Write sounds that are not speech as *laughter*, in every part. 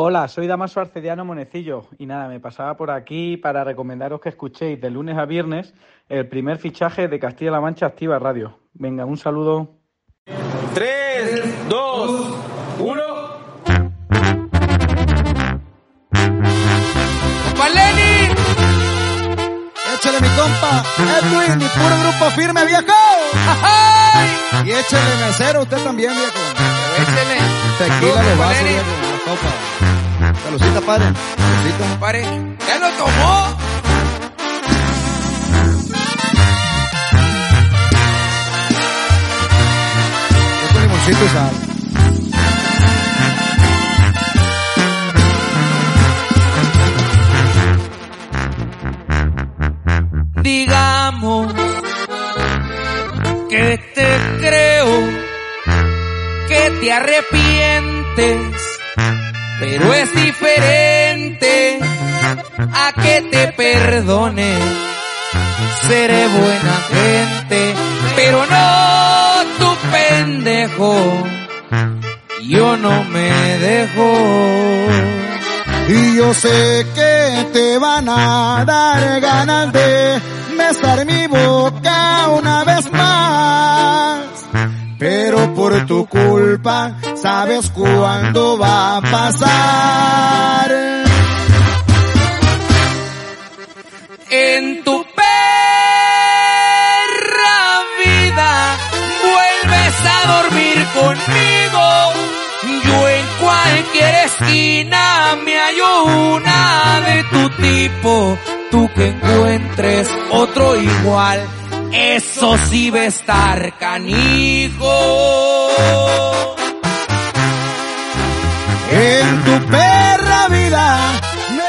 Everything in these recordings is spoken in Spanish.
Hola, soy Damaso Arcediano Monecillo y nada, me pasaba por aquí para recomendaros que escuchéis de lunes a viernes el primer fichaje de Castilla-La Mancha Activa Radio. Venga, un saludo. 3, 2, 1. ¡Compa Lenny! Échale mi compa, Edwin, mi puro grupo firme, viejo. ¡Ay! Y échale mesero usted también, viejo. Échale. Tequila de vaso, viejo, la copa. Salucita, padre. Salucita. Pare. ¡Ya lo tomó! Limoncito y sal. Digamos que te creo, que te arrepientes, pero es diferente a que te perdone. Seré buena gente, pero no tu pendejo. Yo no me dejo. Y yo sé que te van a dar ganas de besar mi boca una vez. Pero por tu culpa, sabes cuándo va a pasar. En tu perra vida vuelves a dormir conmigo. Yo en cualquier esquina me hallo una de tu tipo. Tú que encuentres otro igual, eso sí va a estar canijo. En tu perra vida, me.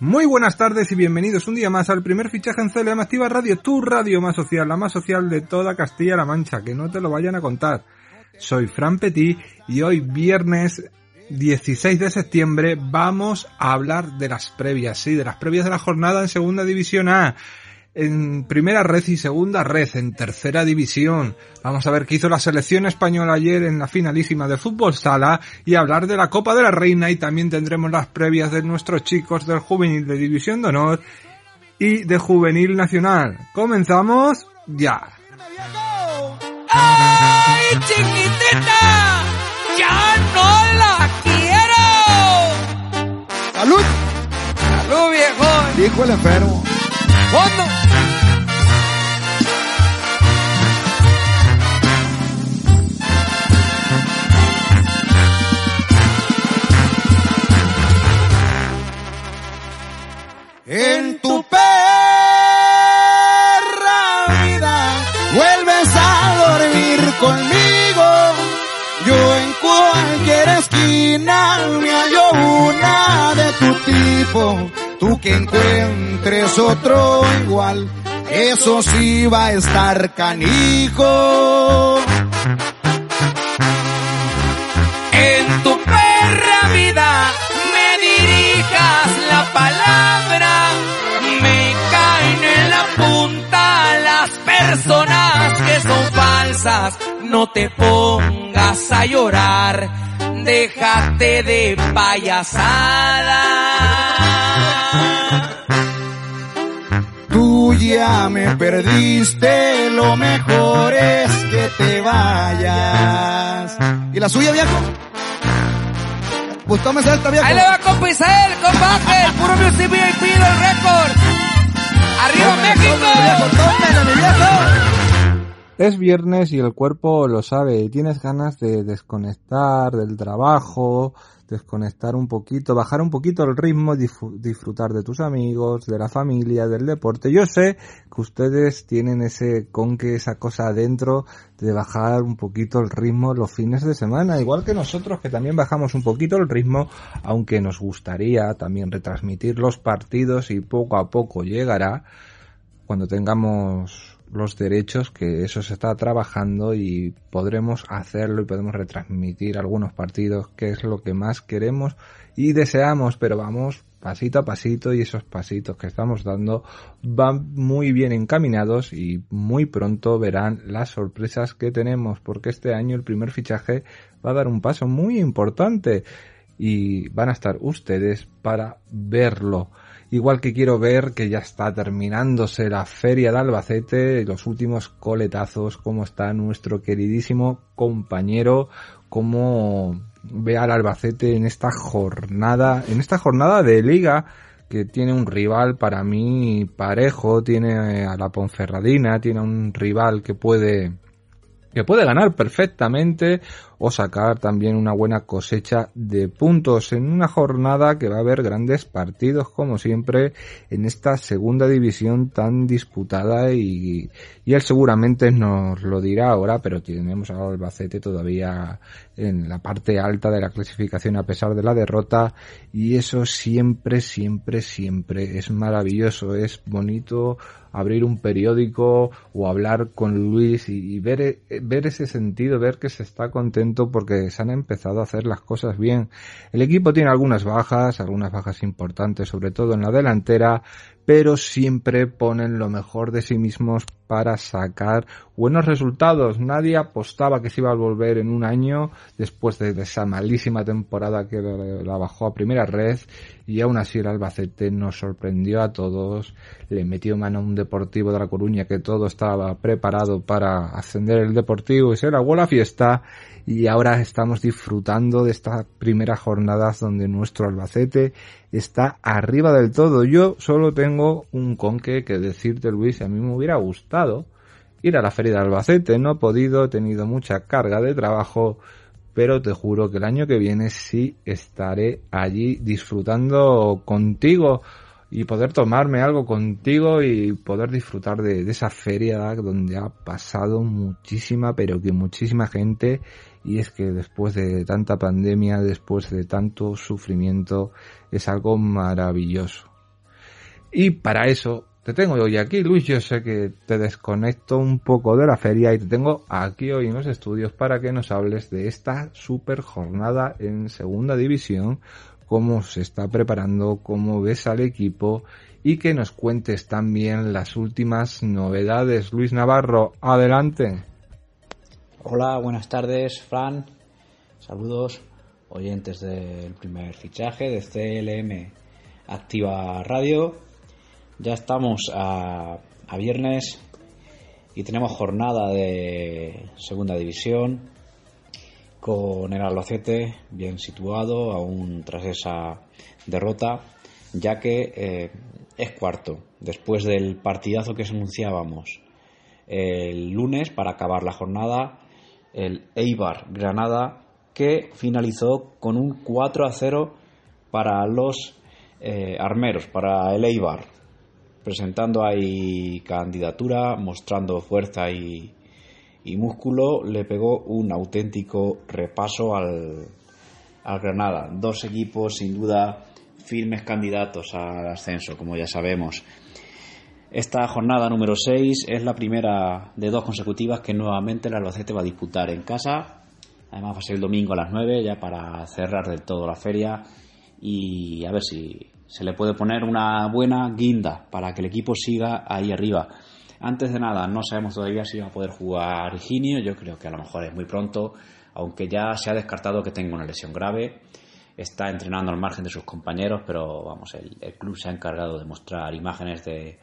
Muy buenas tardes y bienvenidos un día más al primer fichaje en CLM Activa Radio, tu radio más social, la más social de toda Castilla-La Mancha, que no te lo vayan a contar. Soy Fran Petit y hoy viernes 16 de septiembre vamos a hablar de las previas, sí, de las previas de la jornada en Segunda División A, en Primera Red y Segunda Red, en Tercera División. Vamos a ver qué hizo la selección española ayer en la finalísima de Fútbol Sala y hablar de la Copa de la Reina y también tendremos las previas de nuestros chicos del Juvenil de División de Honor y de Juvenil Nacional. Comenzamos ya. ¡Ay, chiquitita! ¡Ya no la quiero! ¡Salud! ¡Salud, viejo! Dijo el enfermo. ¡Fondo! En tu perra vida vuelves a dormir conmigo. Yo en cualquier esquina me hallo una de tu tipo. Tú que encuentres otro igual, eso sí va a estar canijo. Falsas. No te pongas a llorar, déjate de payasada. Tú ya me perdiste, lo mejor es que te vayas. ¿Y la suya, viejo? Pues tómese esta, viejo. Ahí le va compa Isael, compa Ángel, puro Music VIP del récord. ¡Arriba México! viejo, tómele, mi viejo. Es viernes y el cuerpo lo sabe y tienes ganas de desconectar del trabajo, desconectar un poquito, bajar un poquito el ritmo, disfrutar de tus amigos, de la familia, del deporte. Yo sé que ustedes tienen ese con que esa cosa adentro de bajar un poquito el ritmo los fines de semana, igual que nosotros que también bajamos un poquito el ritmo, aunque nos gustaría también retransmitir los partidos y poco a poco llegará cuando tengamos los derechos que eso se está trabajando y podremos hacerlo y podemos retransmitir algunos partidos que es lo que más queremos y deseamos pero vamos pasito a pasito y esos pasitos que estamos dando van muy bien encaminados y muy pronto verán las sorpresas que tenemos porque este año el primer fichaje va a dar un paso muy importante y van a estar ustedes para verlo. Igual que quiero ver que ya está terminándose la feria de Albacete, los últimos coletazos, cómo está nuestro queridísimo compañero, cómo ve al Albacete en esta jornada, en esta jornada de liga que tiene un rival para mí parejo, tiene a la Ponferradina, tiene un rival que puede que puede ganar perfectamente o sacar también una buena cosecha de puntos en una jornada que va a haber grandes partidos como siempre en esta segunda división tan disputada y, y él seguramente nos lo dirá ahora pero tenemos a Albacete todavía en la parte alta de la clasificación a pesar de la derrota y eso siempre siempre siempre es maravilloso. Es bonito abrir un periódico o hablar con Luis y, ver, eh, ver ese sentido, ver que se está contento porque se han empezado a hacer las cosas bien. El equipo tiene algunas bajas, algunas bajas importantes, sobre todo en la delantera, pero siempre ponen lo mejor de sí mismos para sacar buenos resultados. Nadie apostaba que se iba a volver en un año después de esa malísima temporada que la bajó a primera red y aún así el Albacete nos sorprendió a todos, le metió mano a un Deportivo de La Coruña que todo estaba preparado para ascender el Deportivo y se la la fiesta y ahora estamos disfrutando de estas primeras jornadas donde nuestro Albacete está arriba del todo. Yo solo tengo un conque que decirte Luis, a mí me hubiera gustado ir a la feria de Albacete, no he podido, he tenido mucha carga de trabajo, pero te juro que el año que viene sí estaré allí disfrutando contigo y poder tomarme algo contigo y poder disfrutar de, esa feria donde ha pasado muchísima, pero que muchísima gente y es que después de tanta pandemia, después de tanto sufrimiento, es algo maravilloso. Y para eso te tengo hoy aquí, Luis. Yo sé que te desconecto un poco de la feria y te tengo aquí hoy en los estudios para que nos hables de esta super jornada en segunda división, cómo se está preparando, cómo ves al equipo y que nos cuentes también las últimas novedades. Luis Navarro, adelante. Hola, buenas tardes, Fran. Saludos, oyentes del primer fichaje de CLM Activa Radio. Ya estamos a, viernes y tenemos jornada de segunda división con el Albacete bien situado aún tras esa derrota ya que eh, es cuarto después del partidazo que anunciábamos el lunes para acabar la jornada el Eibar Granada, que finalizó con un 4 a 0 para los eh, armeros, para el Eibar, presentando ahí candidatura, mostrando fuerza y, y músculo, le pegó un auténtico repaso al, al Granada. Dos equipos sin duda firmes candidatos al ascenso, como ya sabemos. Esta jornada número 6 es la primera de dos consecutivas que nuevamente el Albacete va a disputar en casa. Además va a ser el domingo a las 9 ya para cerrar del todo la feria y a ver si se le puede poner una buena guinda para que el equipo siga ahí arriba. Antes de nada, no sabemos todavía si va a poder jugar Higinio, yo creo que a lo mejor es muy pronto, aunque ya se ha descartado que tenga una lesión grave. Está entrenando al margen de sus compañeros, pero vamos, el club se ha encargado de mostrar imágenes de,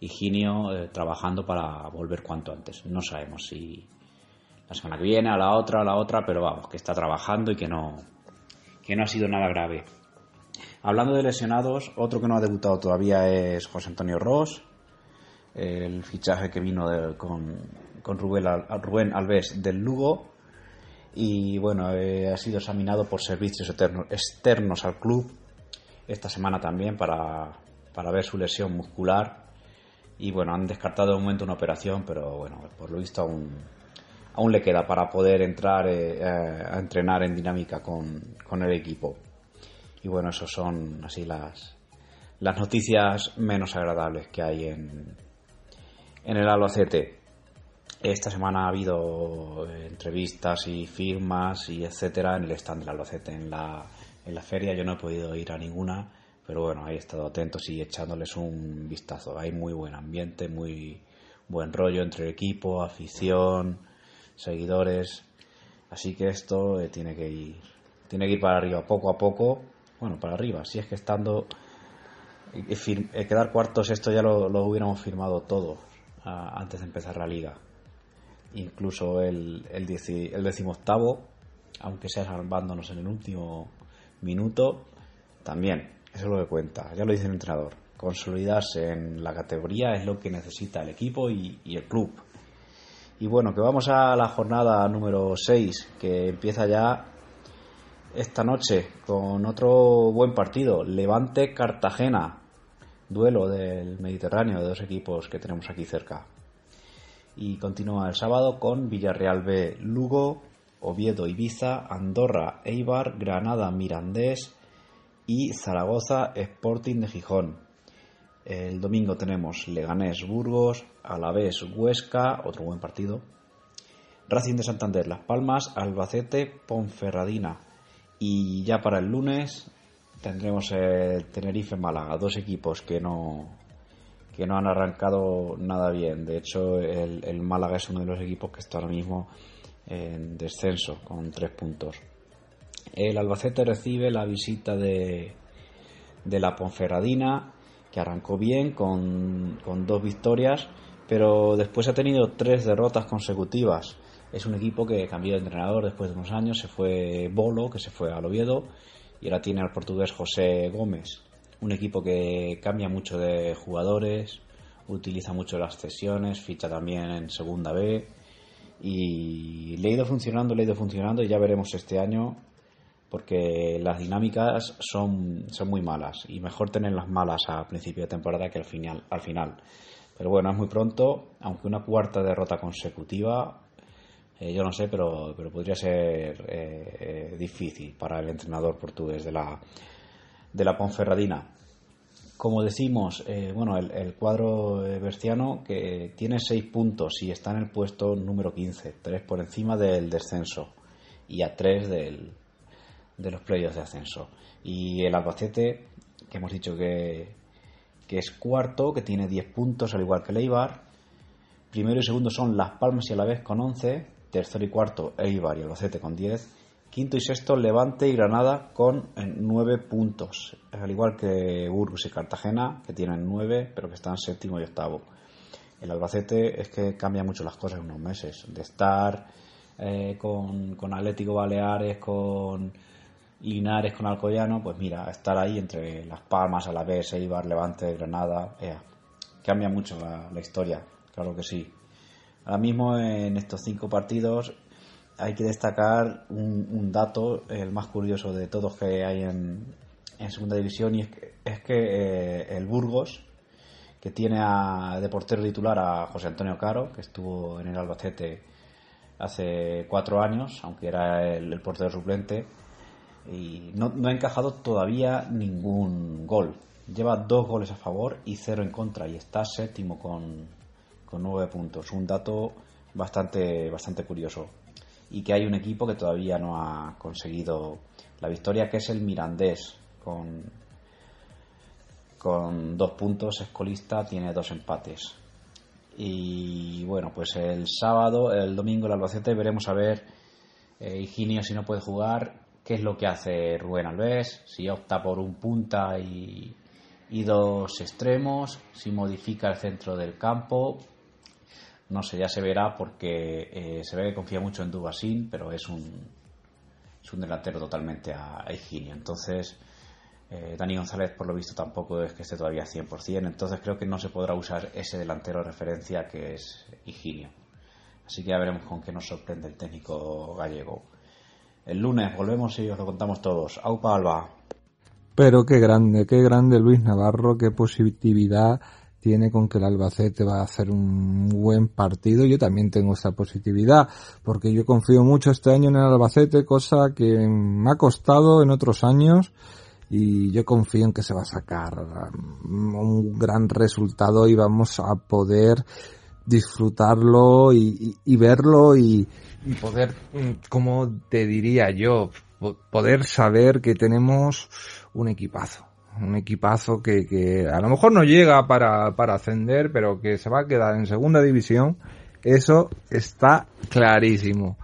Higinio eh, trabajando para volver cuanto antes. No sabemos si la semana que viene, a la otra, a la otra, pero vamos, que está trabajando y que no, que no ha sido nada grave. Hablando de lesionados, otro que no ha debutado todavía es José Antonio Ross, el fichaje que vino con, con Rubén, Rubén Alves del Lugo y bueno, eh, ha sido examinado por servicios externos al club esta semana también para, para ver su lesión muscular y bueno, han descartado de momento una operación, pero bueno, por lo visto aún, aún le queda para poder entrar eh, a entrenar en dinámica con, con el equipo. Y bueno, esos son así las, las noticias menos agradables que hay en, en el Albacete. Esta semana ha habido eh, entrevistas y firmas y etcétera en el stand del Albacete en la, en la feria. Yo no he podido ir a ninguna, pero bueno, he estado atentos y echándoles un vistazo. Hay muy buen ambiente, muy buen rollo entre el equipo, afición, seguidores. Así que esto eh, tiene que ir, tiene que ir para arriba poco a poco. Bueno, para arriba. Si es que estando eh, quedar cuartos, esto ya lo, lo hubiéramos firmado todo antes de empezar la liga. Incluso el, el, el decimoctavo, aunque sea salvándonos en el último minuto, también, eso es lo que cuenta, ya lo dice el entrenador. Consolidarse en la categoría es lo que necesita el equipo y, el club. Y bueno, que vamos a la jornada número 6, que empieza ya esta noche con otro buen partido, Levante Cartagena duelo del Mediterráneo de dos equipos que tenemos aquí cerca. Y continúa el sábado con Villarreal B, Lugo, Oviedo, Ibiza, Andorra, Eibar, Granada, Mirandés y Zaragoza, Sporting de Gijón. El domingo tenemos Leganés, Burgos, Alavés, Huesca, otro buen partido. Racing de Santander, Las Palmas, Albacete, Ponferradina. Y ya para el lunes tendremos el Tenerife Málaga, dos equipos que no que no han arrancado nada bien. De hecho, el, Málaga es uno de los equipos que está ahora mismo en descenso con tres puntos. El Albacete recibe la visita de, de la Ponferradina, que arrancó bien con, con dos victorias, pero después ha tenido tres derrotas consecutivas. Es un equipo que cambió de entrenador después de unos años, se fue Bolo, que se fue al Oviedo, y ahora tiene al portugués José Gómez. Un equipo que cambia mucho de jugadores, utiliza mucho las cesiones, ficha también en segunda B y le ha ido funcionando, le ha ido funcionando y ya veremos este año porque las dinámicas son, son muy malas y mejor tener las malas a principio de temporada que al final, al final. Pero bueno, es muy pronto, aunque una cuarta derrota consecutiva eh, yo no sé, pero, pero podría ser eh, eh, difícil para el entrenador portugués de la, de la Ponferradina. Como decimos, bueno, el, cuadro berciano que tiene seis puntos y está en el puesto número 15, tres por encima del descenso y a tres del, de los playoffs de ascenso. Y el Albacete, que hemos dicho que, que es cuarto, que tiene 10 puntos, al igual que el Eibar. Primero y segundo son Las Palmas y a la vez con 11, tercero y cuarto Eibar y Albacete con 10, quinto y sexto Levante y Granada con 9 puntos, al igual que Burgos y Cartagena que tienen 9 pero que están séptimo y octavo. El Albacete es que cambia mucho las cosas en unos meses, de estar eh, con, con Atlético Baleares, con Linares, con Alcoyano, pues mira, estar ahí entre Las Palmas, Alavés, Eibar, Levante, Granada, cambia mucho la historia, claro que sí. Ahora mismo en estos cinco partidos hay que destacar un, dato, el más curioso de todos que hay en, segunda división, y es que, eh, el Burgos, que tiene a, de portero titular a José Antonio Caro, que estuvo en el Albacete hace cuatro años, aunque era el, portero suplente, y no, ha encajado todavía ningún gol. Lleva dos goles a favor y cero en contra, y está séptimo con, nueve puntos. Un dato bastante, curioso. Y que hay un equipo que todavía no ha conseguido la victoria, que es el Mirandés, con, dos puntos, escolista, tiene dos empates. Y bueno, pues el sábado, el domingo el Albacete veremos a ver eh, Higinio si no puede jugar, qué es lo que hace Rubén Alves, si opta por un punta y, dos extremos, si modifica el centro del campo, no sé, ya se verá porque eh, se ve que confía mucho en Dubasin, pero es un, es un delantero totalmente a, a Higinio. Entonces, eh, Dani González, por lo visto, tampoco es que esté todavía 100%. Entonces, creo que no se podrá usar ese delantero de referencia que es Higinio. Así que ya veremos con qué nos sorprende el técnico gallego. El lunes volvemos y os lo contamos todos. Aupa Alba. Pero qué grande, qué grande Luis Navarro, qué positividad tiene con que el Albacete va a hacer un buen partido. Yo también tengo esa positividad, porque yo confío mucho este año en el Albacete, cosa que me ha costado en otros años, y yo confío en que se va a sacar un gran resultado y vamos a poder disfrutarlo y, verlo y, y poder, como te diría yo, poder saber que tenemos un equipazo un equipazo que, que a lo mejor no llega para, para ascender, pero que se va a quedar en segunda división, eso está clarísimo.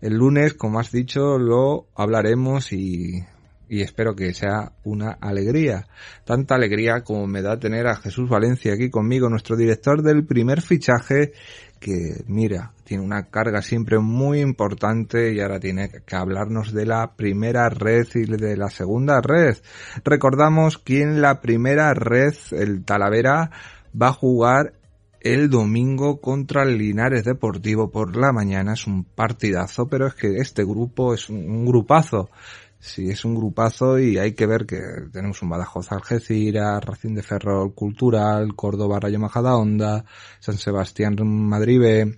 El lunes, como has dicho, lo hablaremos y, y espero que sea una alegría. Tanta alegría como me da tener a Jesús Valencia aquí conmigo, nuestro director del primer fichaje, que mira, tiene una carga siempre muy importante y ahora tiene que hablarnos de la primera red y de la segunda red. Recordamos que en la primera red el Talavera va a jugar el domingo contra el Linares Deportivo por la mañana. Es un partidazo, pero es que este grupo es un grupazo. Sí, es un grupazo y hay que ver que tenemos un Badajoz Algeciras, Racing de Ferrol Cultural, Córdoba Rayo Majadahonda, San Sebastián Madrid B,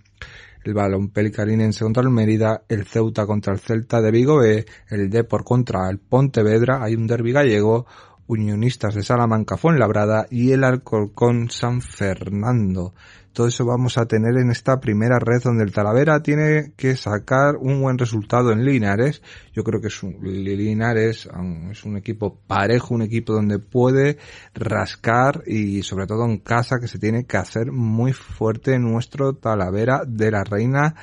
el Balón Pelicarinense contra el Mérida, el Ceuta contra el Celta de Vigo B, el Depor contra el Pontevedra, hay un derbi gallego, Unionistas de Salamanca Fuenlabrada y el Alcorcón San Fernando. Todo eso vamos a tener en esta primera red donde el Talavera tiene que sacar un buen resultado en Linares. Yo creo que es un, Linares es un equipo parejo, un equipo donde puede rascar y sobre todo en casa que se tiene que hacer muy fuerte nuestro Talavera de la Reina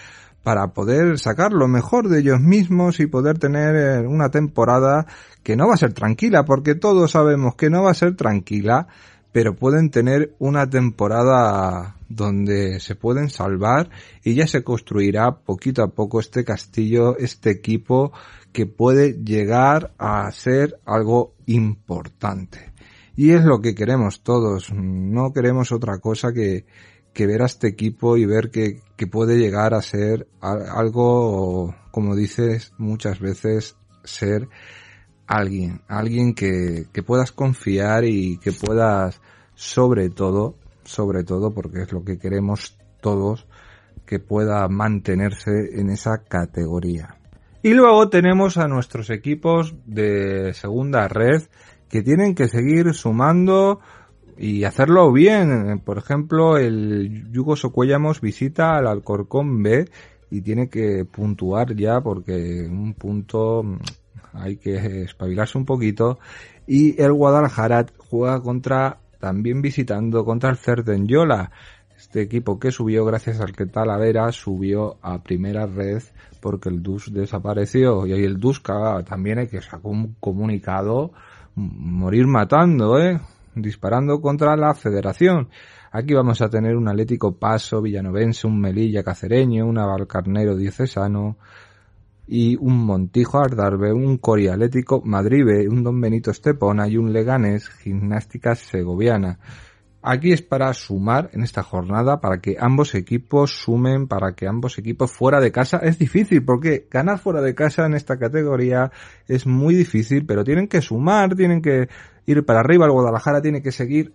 para poder sacar lo mejor de ellos mismos y poder tener eh, una temporada que no va a ser tranquila, porque todos sabemos que no va a ser tranquila, pero pueden tener una temporada donde se pueden salvar y ya se construirá poquito a poco este castillo, este equipo que puede llegar a ser algo importante. Y es lo que queremos todos, no queremos otra cosa que, que ver a este equipo y ver que, que puede llegar a ser algo, como dices muchas veces, ser alguien, alguien que, que puedas confiar y que puedas sobre todo sobre todo porque es lo que queremos todos que pueda mantenerse en esa categoría. Y luego tenemos a nuestros equipos de segunda red que tienen que seguir sumando y hacerlo bien. Por ejemplo, el Yugo Socuellamos visita al Alcorcón B y tiene que puntuar ya porque un punto mm, hay que espabilarse un poquito. Y el Guadalajara juega contra también visitando contra el Cerdenyola. Este equipo que subió gracias al que Talavera subió a primera red porque el DUS desapareció. Y ahí el DUS también hay que sacar un comunicado morir matando, ¿eh? disparando contra la federación. Aquí vamos a tener un Atlético Paso, Villanovense, un Melilla Cacereño, un Avalcarnero Diocesano, y un Montijo Ardarbe, un Cori Atlético Madribe, un Don Benito Estepona y un Leganés Gimnástica Segoviana. Aquí es para sumar en esta jornada, para que ambos equipos sumen, para que ambos equipos fuera de casa es difícil, porque ganar fuera de casa en esta categoría es muy difícil, pero tienen que sumar, tienen que ir para arriba, el Guadalajara tiene que seguir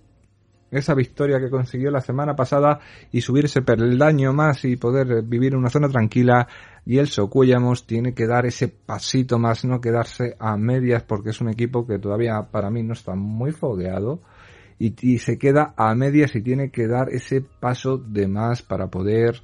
esa victoria que consiguió la semana pasada y subir ese peldaño más y poder vivir en una zona tranquila y el Socuellamos tiene que dar ese pasito más, no quedarse a medias porque es un equipo que todavía para mí no está muy fogueado y, y se queda a medias y tiene que dar ese paso de más para poder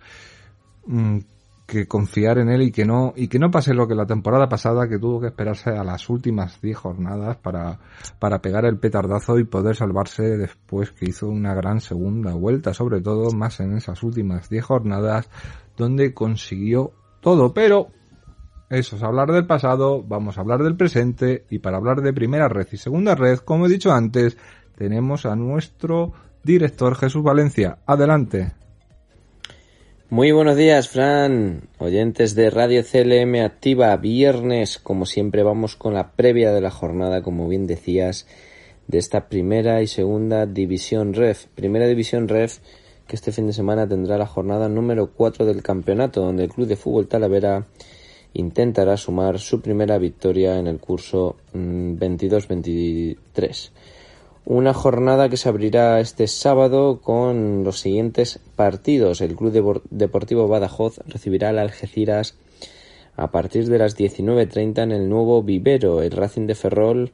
mm, que confiar en él y que no y que no pase lo que la temporada pasada que tuvo que esperarse a las últimas 10 jornadas para para pegar el petardazo y poder salvarse después que hizo una gran segunda vuelta, sobre todo más en esas últimas 10 jornadas donde consiguió todo, pero eso es hablar del pasado, vamos a hablar del presente y para hablar de primera red y segunda red, como he dicho antes, tenemos a nuestro director Jesús Valencia. Adelante. Muy buenos días, Fran, oyentes de Radio CLM Activa, viernes, como siempre vamos con la previa de la jornada, como bien decías, de esta primera y segunda división REF. Primera división REF que este fin de semana tendrá la jornada número 4 del campeonato, donde el Club de Fútbol Talavera intentará sumar su primera victoria en el curso 22-23. Mm, Una jornada que se abrirá este sábado con los siguientes partidos. El Club Deportivo Badajoz recibirá al Algeciras a partir de las 19.30 en el nuevo vivero. El Racing de Ferrol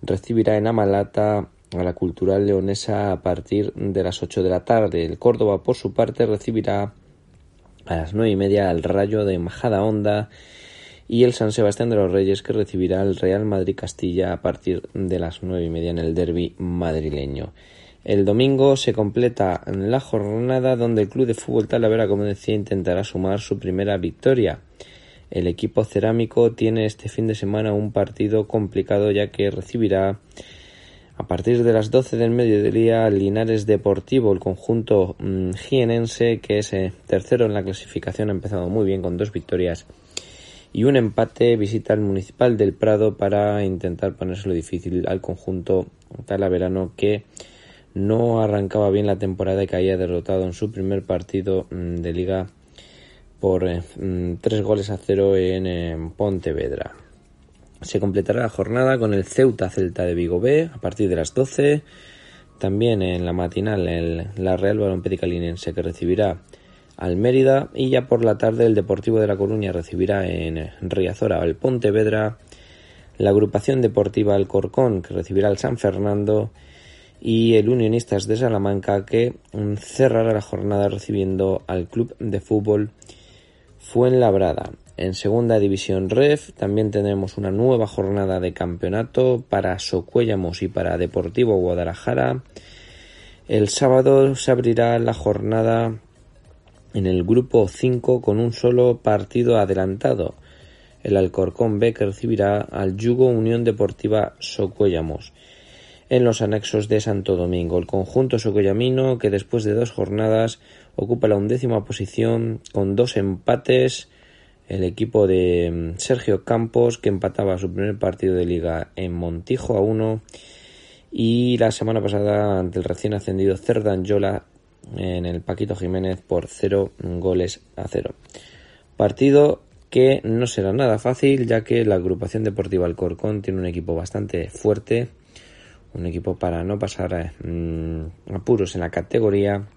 recibirá en Amalata a la Cultural Leonesa a partir de las 8 de la tarde. El Córdoba, por su parte, recibirá a las nueve y media al Rayo de Majada Honda y el San Sebastián de los Reyes que recibirá al Real Madrid Castilla a partir de las nueve y media en el derby madrileño. El domingo se completa la jornada donde el Club de Fútbol Talavera, como decía, intentará sumar su primera victoria. El equipo cerámico tiene este fin de semana un partido complicado ya que recibirá a partir de las 12 del mediodía, Linares Deportivo, el conjunto mm, jienense, que es eh, tercero en la clasificación, ha empezado muy bien con dos victorias y un empate, visita al Municipal del Prado para intentar ponérselo difícil al conjunto talaverano que no arrancaba bien la temporada y caía derrotado en su primer partido mm, de liga por eh, mm, tres goles a cero en Pontevedra. Se completará la jornada con el Ceuta Celta de Vigo B a partir de las 12. También en la matinal el, la Real Balompié Calinense que recibirá al Mérida y ya por la tarde el Deportivo de La Coruña recibirá en Riazora al Pontevedra, la agrupación deportiva Alcorcón que recibirá al San Fernando y el Unionistas de Salamanca que cerrará la jornada recibiendo al Club de Fútbol Fuenlabrada. En segunda división REF también tenemos una nueva jornada de campeonato para Socuéllamos y para Deportivo Guadalajara. El sábado se abrirá la jornada en el grupo 5 con un solo partido adelantado. El Alcorcón B que recibirá al Yugo Unión Deportiva Socuéllamos. En los anexos de Santo Domingo, el conjunto socuellamino que después de dos jornadas ocupa la undécima posición con dos empates el equipo de mm, Sergio Campos que empataba su primer partido de liga en Montijo a 1 y la semana pasada ante el recién ascendido Cerdanyola en el Paquito Jiménez por 0 goles a 0. Partido que no será nada fácil ya que la agrupación deportiva Alcorcón tiene un equipo bastante fuerte, un equipo para no pasar a, mm, apuros en la categoría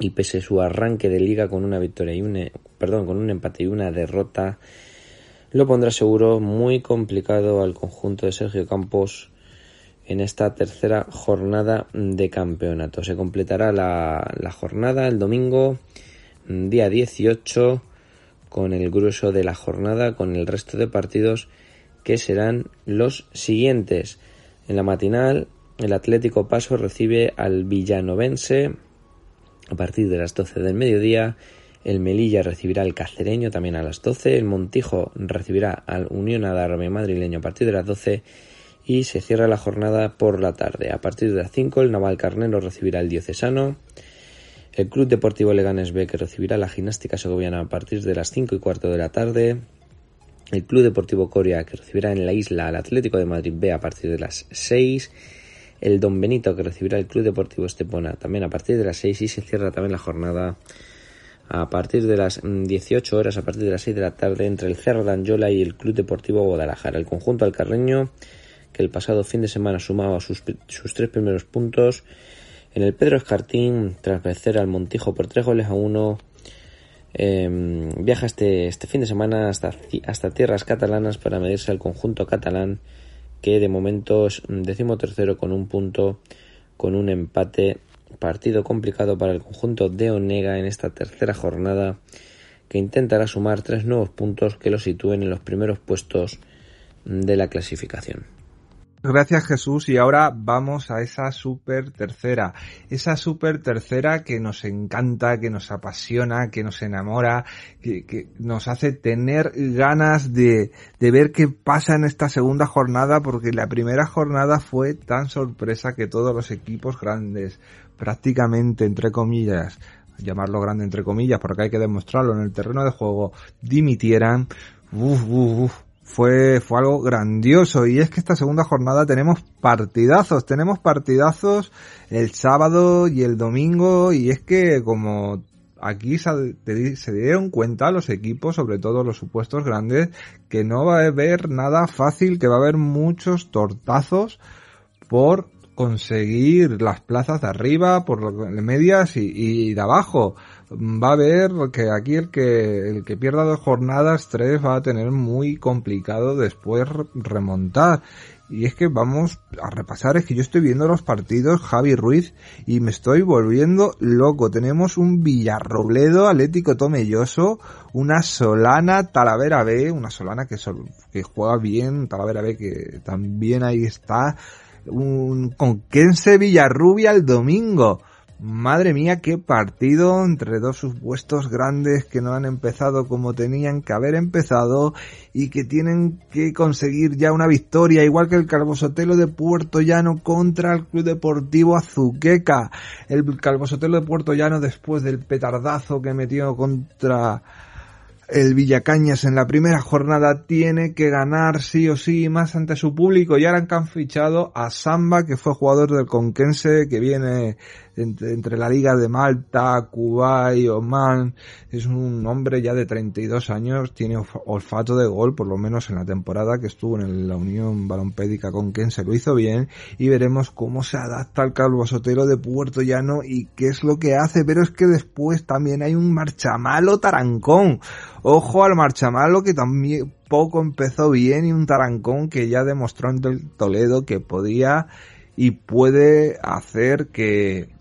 y pese a su arranque de liga con una victoria y un perdón, con un empate y una derrota, lo pondrá seguro muy complicado al conjunto de Sergio Campos en esta tercera jornada de campeonato. Se completará la, jornada el domingo, día 18, con el grueso de la jornada, con el resto de partidos que serán los siguientes. En la matinal, el Atlético Paso recibe al Villanovense a partir de las 12 del mediodía. El Melilla recibirá al Cacereño también a las 12. El Montijo recibirá al Unión Adarme madrileño a partir de las 12. Y se cierra la jornada por la tarde. A partir de las 5 el Naval Carnero recibirá al Diocesano. El Club Deportivo Leganes B que recibirá la Gimnástica Segoviana a partir de las 5 y cuarto de la tarde. El Club Deportivo Coria que recibirá en la isla al Atlético de Madrid B a partir de las 6 el Don Benito que recibirá el Club Deportivo Estepona también a partir de las 6 y se cierra también la jornada a partir de las 18 horas, a partir de las 6 de la tarde, entre el Cerro de Anjola y el Club Deportivo Guadalajara. El conjunto alcarreño, que el pasado fin de semana sumaba sus, sus tres primeros puntos, en el Pedro Escartín, tras vencer al Montijo por tres goles a uno, em, viaja este, este fin de semana hasta, hasta tierras catalanas para medirse al conjunto catalán que de momento es decimotercero con un punto, con un empate. Partido complicado para el conjunto de Onega en esta tercera jornada, que intentará sumar tres nuevos puntos que lo sitúen en los primeros puestos de la clasificación. Gracias Jesús y ahora vamos a esa super tercera, esa super tercera que nos encanta, que nos apasiona, que nos enamora, que, nos hace tener ganas de, de ver qué pasa en esta segunda jornada porque la primera jornada fue tan sorpresa que todos los equipos grandes, prácticamente entre comillas, llamarlo grande entre comillas porque hay que demostrarlo en el terreno de juego, dimitieran. Fue, fue algo grandioso y es que esta segunda jornada tenemos partidazos, tenemos partidazos el sábado y el domingo y es que como aquí se, se dieron cuenta los equipos, sobre todo los supuestos grandes, que no va a haber nada fácil, que va a haber muchos tortazos por conseguir las plazas de arriba, por medias y, y de abajo va a ver que aquí el que, el que pierda dos jornadas, tres, va a tener muy complicado después remontar. Y es que vamos a repasar, es que yo estoy viendo los partidos Javi Ruiz y me estoy volviendo loco. Tenemos un Villarrobledo Atlético Tomelloso, una Solana Talavera B, una Solana que, que juega bien, Talavera B que también ahí está, un Conquense Villarrubia el domingo. Madre mía, qué partido entre dos supuestos grandes que no han empezado como tenían que haber empezado y que tienen que conseguir ya una victoria, igual que el Calvosotelo de Puerto Llano contra el Club Deportivo Azuqueca. El Calvosotelo de Puerto Llano después del petardazo que metió contra el Villacañas en la primera jornada tiene que ganar sí o sí más ante su público y ahora han fichado a Samba que fue jugador del Conquense que viene entre, la Liga de Malta, y Oman. Es un hombre ya de 32 años, tiene olfato de gol, por lo menos en la temporada que estuvo en la Unión Balompédica con quien se lo hizo bien y veremos cómo se adapta al Calvo Sotero de Puerto Llano y qué es lo que hace, pero es que después también hay un marchamalo tarancón. Ojo al marchamalo que también poco empezó bien y un tarancón que ya demostró en Toledo que podía y puede hacer que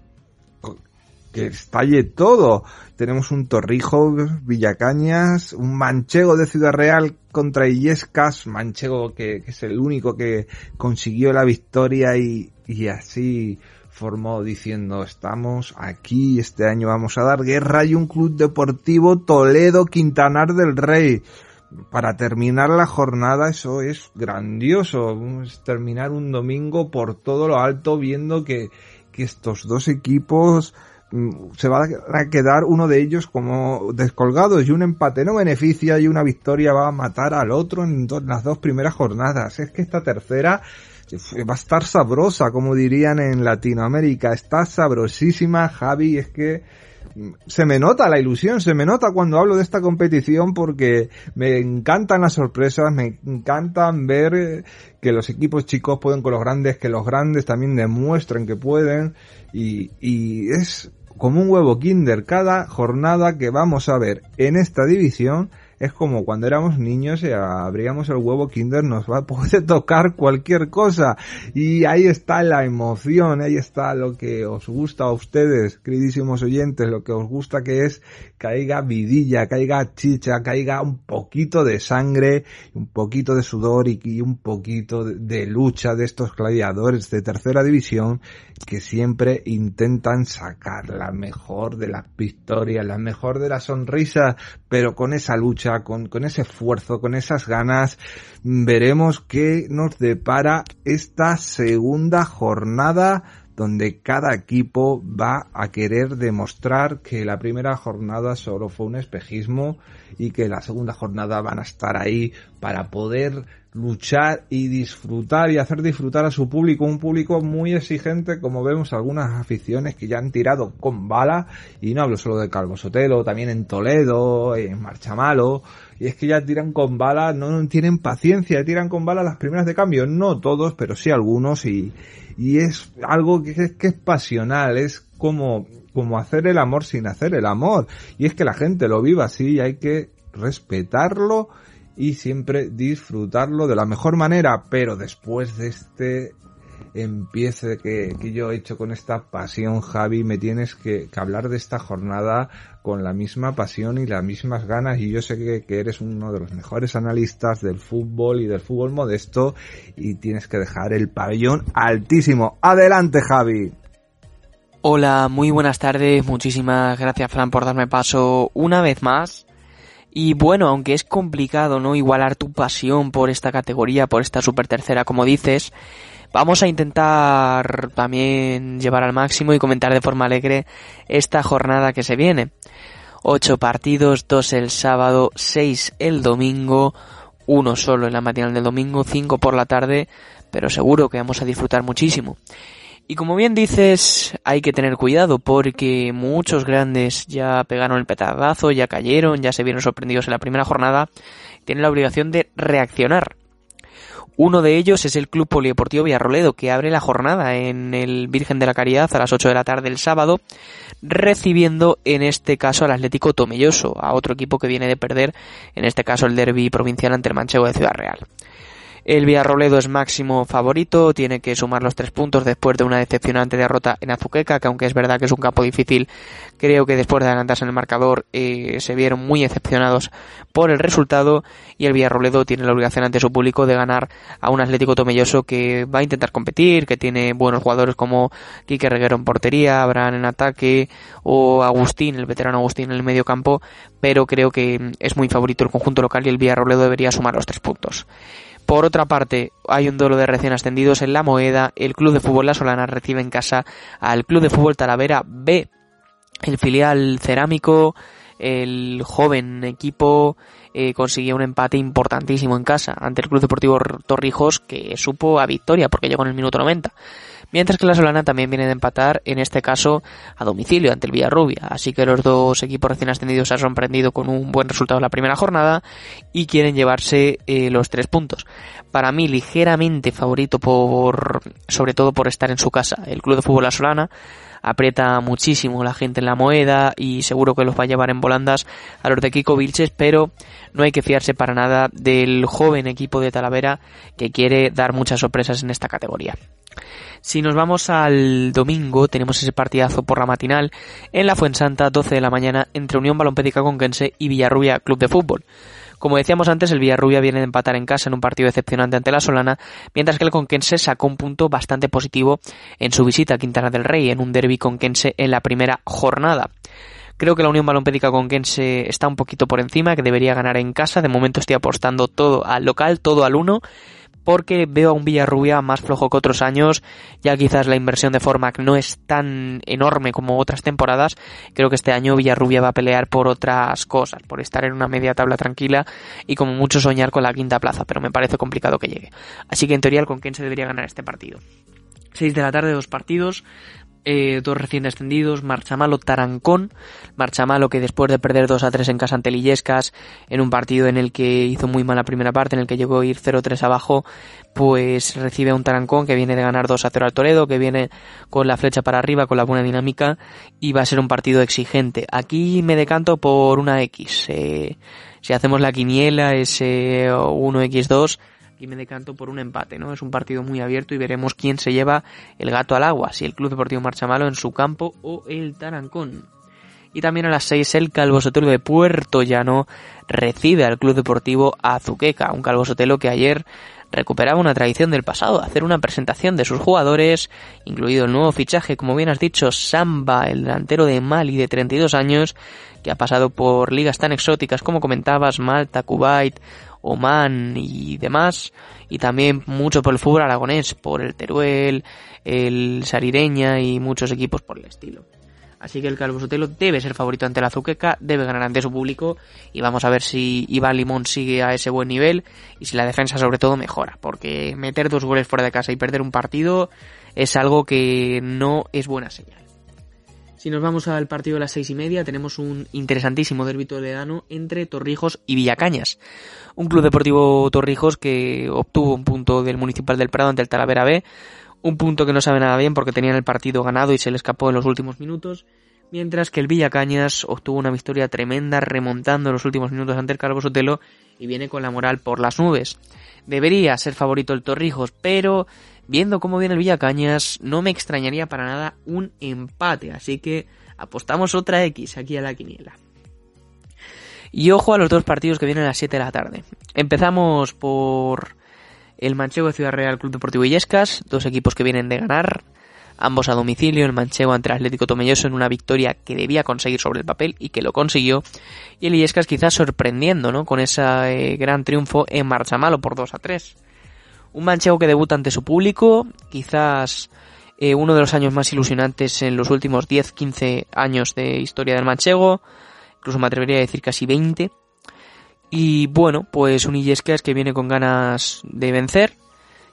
que estalle todo. Tenemos un Torrijo, Villacañas, un Manchego de Ciudad Real contra Illescas, Manchego que, es el único que consiguió la victoria y, y así formó diciendo estamos aquí, este año vamos a dar guerra y un club deportivo Toledo Quintanar del Rey. Para terminar la jornada eso es grandioso, es terminar un domingo por todo lo alto viendo que, que estos dos equipos se va a quedar uno de ellos como descolgado y un empate no beneficia y una victoria va a matar al otro en las dos primeras jornadas. Es que esta tercera va a estar sabrosa, como dirían en Latinoamérica. Está sabrosísima, Javi, es que mm, se me nota la ilusión, se me nota cuando hablo de esta competición porque me encantan las sorpresas, me encantan ver eh, que los equipos chicos pueden con los grandes, que los grandes también demuestren que pueden y es como un huevo Kinder. Cada jornada que vamos a ver en esta división es como cuando éramos niños y abríamos el huevo Kinder, nos va a poder *laughs* tocar cualquier cosa. Y ahí está la emoción, ahí está lo que os gusta a ustedes, queridísimos oyentes, lo que os gusta que es caiga vidilla, caiga chicha, caiga un poquito de sangre, un poquito de sudor y, un poquito de lucha de estos gladiadores de tercera división que siempre intentan sacar la mejor de las victorias, la mejor de las sonrisas, pero con esa lucha, con, con ese esfuerzo, con esas ganas, veremos qué nos depara esta segunda jornada donde cada equipo va a querer demostrar que la primera jornada solo fue un espejismo y que la segunda jornada van a estar ahí para poder luchar y disfrutar y hacer disfrutar a su público, un público muy exigente como vemos algunas aficiones que ya han tirado con bala y no hablo solo de Calvo Sotelo, también en Toledo, en Marchamalo y es que ya tiran con bala, no tienen paciencia, tiran con bala las primeras de cambio, no todos, pero sí algunos y, y es algo que es, que es pasional, es como, como hacer el amor sin hacer el amor. Y es que la gente lo viva así y hay que respetarlo y siempre disfrutarlo de la mejor manera, pero después de este empiece que, que yo he hecho con esta pasión, Javi, me tienes que, hablar de esta jornada con la misma pasión y las mismas ganas y yo sé que, que, eres uno de los mejores analistas del fútbol y del fútbol modesto y tienes que dejar el pabellón altísimo. Adelante, Javi. Hola, muy buenas tardes, muchísimas gracias Fran por darme paso una vez más y bueno, aunque es complicado, ¿no? Igualar tu pasión por esta categoría, por esta super tercera, como dices, vamos a intentar también llevar al máximo y comentar de forma alegre esta jornada que se viene. Ocho partidos, dos el sábado, seis el domingo, uno solo en la matinal del domingo, cinco por la tarde, pero seguro que vamos a disfrutar muchísimo. Y como bien dices, hay que tener cuidado porque muchos grandes ya pegaron el petardazo, ya cayeron, ya se vieron sorprendidos en la primera jornada, tienen la obligación de reaccionar. Uno de ellos es el Club Polideportivo Villarroledo, que abre la jornada en el Virgen de la Caridad a las 8 de la tarde el sábado, recibiendo en este caso al Atlético Tomelloso, a otro equipo que viene de perder, en este caso el derby provincial ante el Manchego de Ciudad Real. El Villarroledo es máximo favorito, tiene que sumar los tres puntos después de una decepcionante derrota en Azuqueca, que aunque es verdad que es un campo difícil, creo que después de adelantarse en el marcador eh, se vieron muy decepcionados por el resultado y el Villarroledo tiene la obligación ante su público de ganar a un Atlético Tomelloso que va a intentar competir, que tiene buenos jugadores como Quique Reguero en portería, Abraham en ataque o Agustín, el veterano Agustín en el medio campo, pero creo que es muy favorito el conjunto local y el Villarroledo debería sumar los tres puntos. Por otra parte, hay un duelo de recién ascendidos en La Moeda. El Club de Fútbol La Solana recibe en casa al Club de Fútbol Talavera B. El filial cerámico, el joven equipo eh, consiguió un empate importantísimo en casa ante el Club Deportivo Torrijos que supo a victoria porque llegó en el minuto 90 mientras que la Solana también viene de empatar, en este caso a domicilio ante el Villarrubia. Así que los dos equipos recién ascendidos se han sorprendido con un buen resultado en la primera jornada y quieren llevarse eh, los tres puntos. Para mí, ligeramente favorito por, sobre todo por estar en su casa, el Club de Fútbol La Solana aprieta muchísimo la gente en la moneda y seguro que los va a llevar en volandas a los de Kiko Vilches, pero no hay que fiarse para nada del joven equipo de Talavera que quiere dar muchas sorpresas en esta categoría. Si nos vamos al domingo, tenemos ese partidazo por la matinal en la Fuensanta, 12 de la mañana, entre Unión Balompédica Conquense y Villarrubia Club de Fútbol. Como decíamos antes, el Villarrubia viene de empatar en casa en un partido decepcionante ante la Solana, mientras que el Conquense sacó un punto bastante positivo en su visita a Quintana del Rey, en un derby conquense en la primera jornada. Creo que la Unión Balompédica Conquense está un poquito por encima, que debería ganar en casa. De momento estoy apostando todo al local, todo al uno porque veo a un Villarrubia más flojo que otros años, ya quizás la inversión de Formac no es tan enorme como otras temporadas, creo que este año Villarrubia va a pelear por otras cosas, por estar en una media tabla tranquila y como mucho soñar con la quinta plaza, pero me parece complicado que llegue. Así que en teoría el Conquense debería ganar este partido. 6 de la tarde, dos partidos eh, dos recién descendidos, Marchamalo Tarancón, Marchamalo que después de perder 2 a 3 en casa ante Lillescas, en un partido en el que hizo muy mala primera parte, en el que llegó a ir 0-3 abajo, pues recibe a un Tarancón que viene de ganar 2 a 0 al Toledo, que viene con la flecha para arriba, con la buena dinámica, y va a ser un partido exigente. Aquí me decanto por una X. Eh, si hacemos la quiniela, ese 1x2, y me decanto por un empate, ¿no? Es un partido muy abierto y veremos quién se lleva el gato al agua, si el Club Deportivo Marchamalo en su campo o el Tarancón. Y también a las 6 el Calvo Sotelo de Puerto Llano recibe al Club Deportivo Azuqueca, un Calvo Sotelo que ayer recuperaba una tradición del pasado, hacer una presentación de sus jugadores, incluido el nuevo fichaje, como bien has dicho, Samba, el delantero de Mali de 32 años, que ha pasado por ligas tan exóticas como comentabas, Malta, Kuwait Oman y demás, y también mucho por el fútbol aragonés, por el Teruel, el Sarireña y muchos equipos por el estilo. Así que el Calvo Sotelo debe ser favorito ante la Azuqueca, debe ganar ante su público y vamos a ver si Iván Limón sigue a ese buen nivel y si la defensa sobre todo mejora, porque meter dos goles fuera de casa y perder un partido es algo que no es buena señal. Si nos vamos al partido de las seis y media, tenemos un interesantísimo derbi toledano entre Torrijos y Villacañas. Un club deportivo Torrijos que obtuvo un punto del Municipal del Prado ante el Talavera B, un punto que no sabe nada bien porque tenían el partido ganado y se le escapó en los últimos minutos, mientras que el Villacañas obtuvo una victoria tremenda remontando en los últimos minutos ante el Calvo Sotelo y viene con la moral por las nubes. Debería ser favorito el Torrijos, pero viendo cómo viene el Villacañas, no me extrañaría para nada un empate. Así que apostamos otra X aquí a la quiniela. Y ojo a los dos partidos que vienen a las 7 de la tarde. Empezamos por el Manchego de Ciudad Real Club Deportivo Illescas, dos equipos que vienen de ganar, ambos a domicilio, el Manchego ante el Atlético Tomelloso en una victoria que debía conseguir sobre el papel y que lo consiguió, y el Illescas quizás sorprendiendo, ¿no? Con ese eh, gran triunfo en Marchamalo por 2 a 3. Un manchego que debuta ante su público, quizás eh, uno de los años más ilusionantes en los últimos 10-15 años de historia del manchego, incluso me atrevería a decir casi 20. Y bueno, pues un Illescas que viene con ganas de vencer,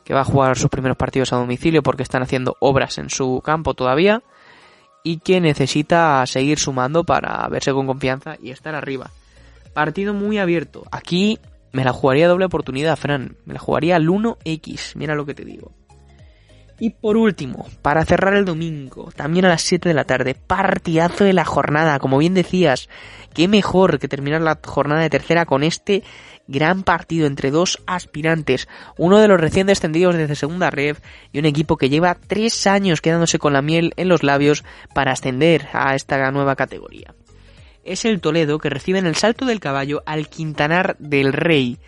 que va a jugar sus primeros partidos a domicilio porque están haciendo obras en su campo todavía y que necesita seguir sumando para verse con confianza y estar arriba. Partido muy abierto. Aquí me la jugaría doble oportunidad, Fran. Me la jugaría al 1X. Mira lo que te digo. Y por último, para cerrar el domingo, también a las 7 de la tarde, partidazo de la jornada. Como bien decías, qué mejor que terminar la jornada de tercera con este gran partido entre dos aspirantes, uno de los recién descendidos desde segunda red y un equipo que lleva tres años quedándose con la miel en los labios para ascender a esta nueva categoría. Es el Toledo que recibe en el salto del caballo al Quintanar del Rey,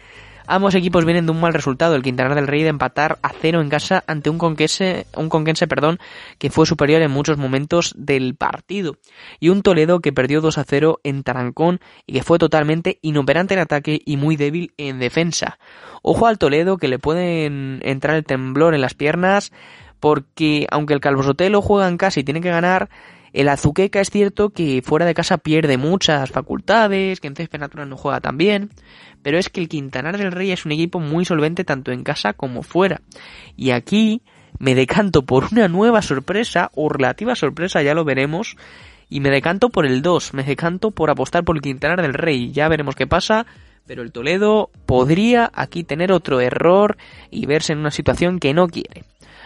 Ambos equipos vienen de un mal resultado, el Quintanar del Rey de empatar a cero en casa ante un conquense, un conquense perdón, que fue superior en muchos momentos del partido, y un Toledo que perdió 2 a 0 en Tarancón y que fue totalmente inoperante en ataque y muy débil en defensa. Ojo al Toledo que le pueden entrar el temblor en las piernas porque aunque el Calvo Sotelo juega en casa y tiene que ganar, el Azuqueca es cierto que fuera de casa pierde muchas facultades, que en césped natural no juega tan bien, pero es que el Quintanar del Rey es un equipo muy solvente tanto en casa como fuera. Y aquí me decanto por una nueva sorpresa, o relativa sorpresa, ya lo veremos, y me decanto por el 2, me decanto por apostar por el Quintanar del Rey, ya veremos qué pasa, pero el Toledo podría aquí tener otro error y verse en una situación que no quiere.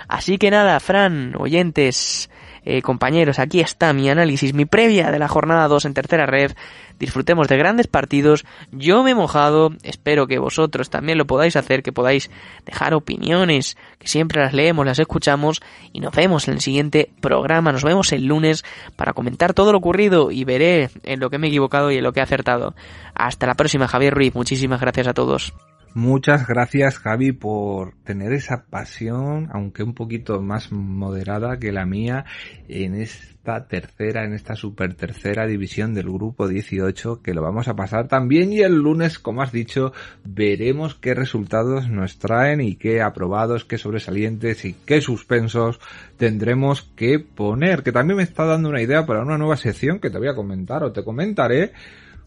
Así que nada, Fran, oyentes, eh, compañeros, aquí está mi análisis, mi previa de la jornada 2 en tercera red. Disfrutemos de grandes partidos. Yo me he mojado, espero que vosotros también lo podáis hacer, que podáis dejar opiniones, que siempre las leemos, las escuchamos y nos vemos en el siguiente programa. Nos vemos el lunes para comentar todo lo ocurrido y veré en lo que me he equivocado y en lo que he acertado. Hasta la próxima, Javier Ruiz. Muchísimas gracias a todos. Muchas gracias Javi por tener esa pasión, aunque un poquito más moderada que la mía, en esta tercera, en esta super tercera división del grupo 18, que lo vamos a pasar también. Y el lunes, como has dicho, veremos qué resultados nos traen y qué aprobados, qué sobresalientes y qué suspensos tendremos que poner, que también me está dando una idea para una nueva sección que te voy a comentar o te comentaré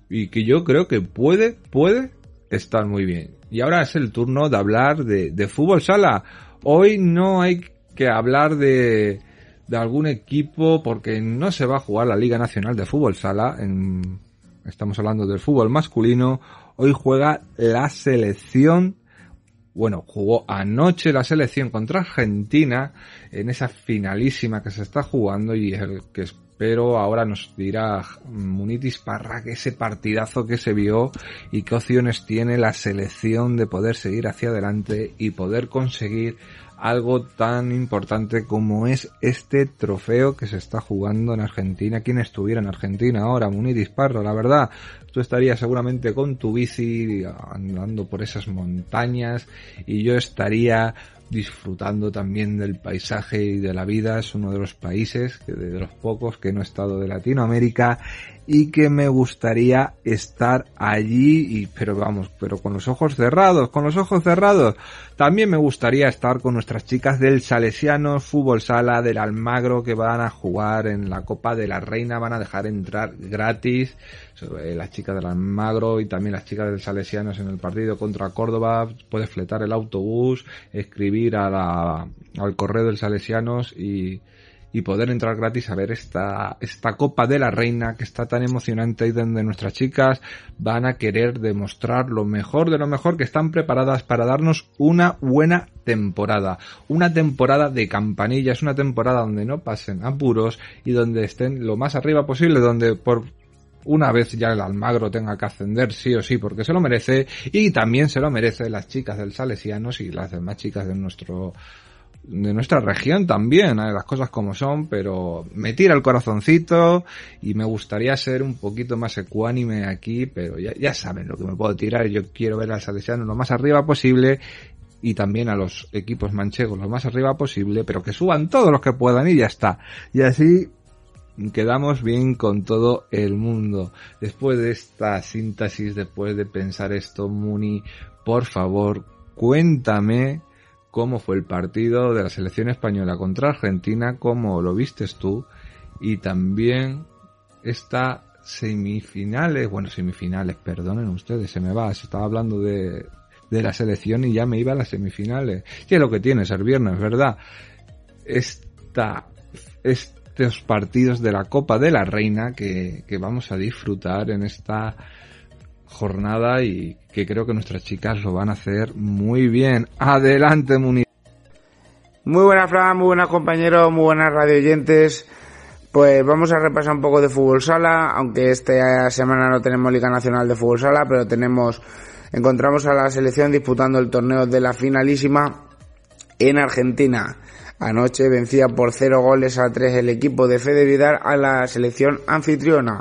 y que yo creo que puede, puede estar muy bien. Y ahora es el turno de hablar de, fútbol sala. Hoy no hay que hablar de, de algún equipo porque no se va a jugar la Liga Nacional de Fútbol Sala. En, estamos hablando del fútbol masculino. Hoy juega la selección. Bueno, jugó anoche la selección contra Argentina en esa finalísima que se está jugando y el que pero ahora nos dirá Munitis Parra que ese partidazo que se vio y qué opciones tiene la selección de poder seguir hacia adelante y poder conseguir algo tan importante como es este trofeo que se está jugando en Argentina. ¿Quién estuviera en Argentina ahora? Munitis Parra, la verdad. Tú estarías seguramente con tu bici andando por esas montañas y yo estaría disfrutando también del paisaje y de la vida. Es uno de los países, de los pocos que no he estado de Latinoamérica y que me gustaría estar allí y pero vamos, pero con los ojos cerrados, con los ojos cerrados. También me gustaría estar con nuestras chicas del Salesiano Fútbol Sala del Almagro que van a jugar en la Copa de la Reina, van a dejar entrar gratis las chicas del Almagro y también las chicas del Salesianos en el partido contra Córdoba, puedes fletar el autobús, escribir a la, al correo del Salesianos y y poder entrar gratis a ver esta, esta Copa de la Reina que está tan emocionante y donde nuestras chicas van a querer demostrar lo mejor de lo mejor que están preparadas para darnos una buena temporada. Una temporada de campanillas, una temporada donde no pasen apuros y donde estén lo más arriba posible, donde por una vez ya el Almagro tenga que ascender sí o sí porque se lo merece y también se lo merece las chicas del Salesianos y las demás chicas de nuestro de nuestra región también, ¿eh? las cosas como son, pero me tira el corazoncito y me gustaría ser un poquito más ecuánime aquí, pero ya, ya saben lo que me puedo tirar. Yo quiero ver al Salesiano lo más arriba posible y también a los equipos manchegos lo más arriba posible, pero que suban todos los que puedan y ya está. Y así quedamos bien con todo el mundo. Después de esta síntesis, después de pensar esto, Muni, por favor, cuéntame cómo fue el partido de la selección española contra Argentina, cómo lo vistes tú y también esta semifinales, bueno, semifinales, perdonen ustedes, se me va, se estaba hablando de, de la selección y ya me iba a las semifinales. Y es lo que tiene ser viernes, ¿verdad? Esta, estos partidos de la Copa de la Reina que, que vamos a disfrutar en esta jornada y que creo que nuestras chicas lo van a hacer muy bien. Adelante, Muni. Muy buenas, Fran, muy buenas compañeros, muy buenas radio oyentes. Pues vamos a repasar un poco de fútbol sala, aunque esta semana no tenemos Liga Nacional de Fútbol Sala, pero tenemos, encontramos a la selección disputando el torneo de la finalísima en Argentina. Anoche vencía por cero goles a tres el equipo de Fede Vidal a la selección anfitriona.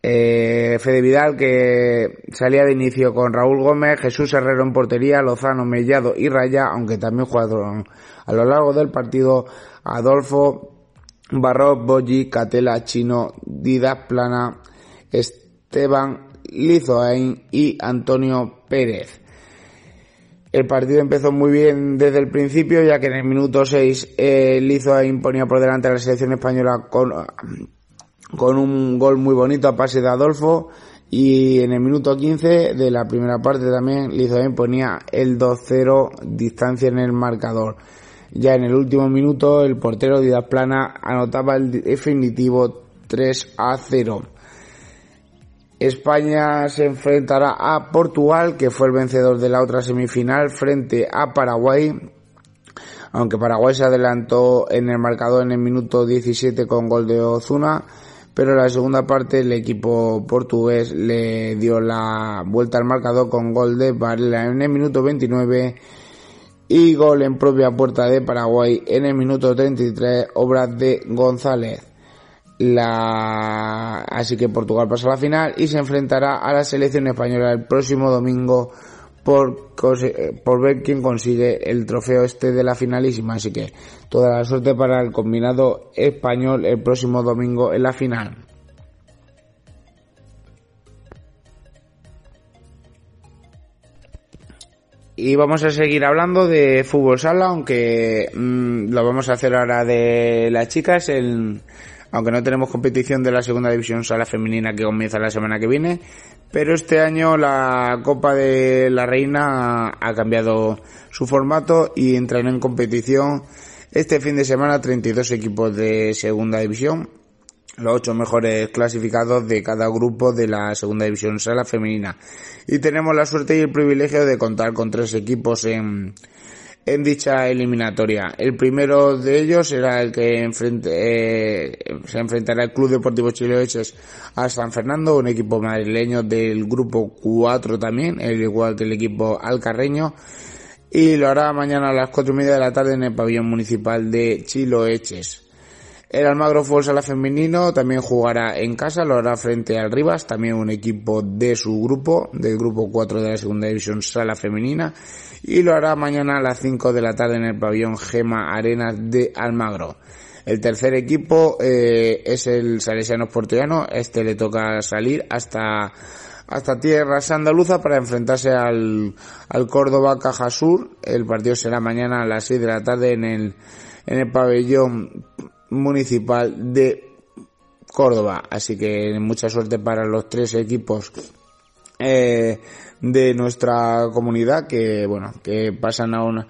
Eh, Fede Vidal que salía de inicio con Raúl Gómez, Jesús Herrero en portería, Lozano, Mellado y Raya, aunque también jugaron a lo largo del partido Adolfo, Barro, Boyi, Catela, Chino, Didas Plana, Esteban, Lizoain y Antonio Pérez. El partido empezó muy bien desde el principio, ya que en el minuto 6 eh, Lizoain ponía por delante a la selección española con, con un gol muy bonito a pase de Adolfo y en el minuto 15 de la primera parte también Lizoain ponía el 2-0 distancia en el marcador. Ya en el último minuto el portero Didas Plana anotaba el definitivo 3 a 0. España se enfrentará a Portugal, que fue el vencedor de la otra semifinal, frente a Paraguay. Aunque Paraguay se adelantó en el marcador en el minuto 17 con gol de Ozuna, pero en la segunda parte el equipo portugués le dio la vuelta al marcador con gol de Varela en el minuto 29 y gol en propia puerta de Paraguay en el minuto 33, obras de González. La... Así que Portugal pasa a la final y se enfrentará a la selección española el próximo domingo por, ver quién consigue el trofeo este de la finalísima. Así que toda la suerte para el combinado español el próximo domingo en la final. Y vamos a seguir hablando de fútbol sala, aunque mmm, lo vamos a hacer ahora de las chicas, el, aunque no tenemos competición de la segunda división sala femenina que comienza la semana que viene, pero este año la Copa de la Reina ha cambiado su formato y entran en competición este fin de semana 32 equipos de segunda división, los ocho mejores clasificados de cada grupo de la segunda división sala femenina. Y tenemos la suerte y el privilegio de contar con tres equipos en, en dicha eliminatoria. El primero de ellos será el que eh, se enfrentará el Club Deportivo Chiloeches a San Fernando, un equipo madrileño del grupo 4 también, el igual que el equipo alcarreño. Y lo hará mañana a las cuatro y media de la tarde en el pabellón municipal de Chiloeches. El Almagro Fútbol Sala Femenino también jugará en casa, lo hará frente al Rivas, también un equipo de su grupo, del grupo 4 de la Segunda División Sala Femenina, y lo hará mañana a las 5 de la tarde en el pabellón Gema Arenas de Almagro. El tercer equipo eh, es el Salesiano Porteano, este le toca salir hasta hasta tierras andaluza para enfrentarse al, al Córdoba Caja Sur. El partido será mañana a las 6 de la tarde en el, en el pabellón municipal de Córdoba. Así que mucha suerte para los tres equipos eh, de nuestra comunidad que, bueno, que pasan a una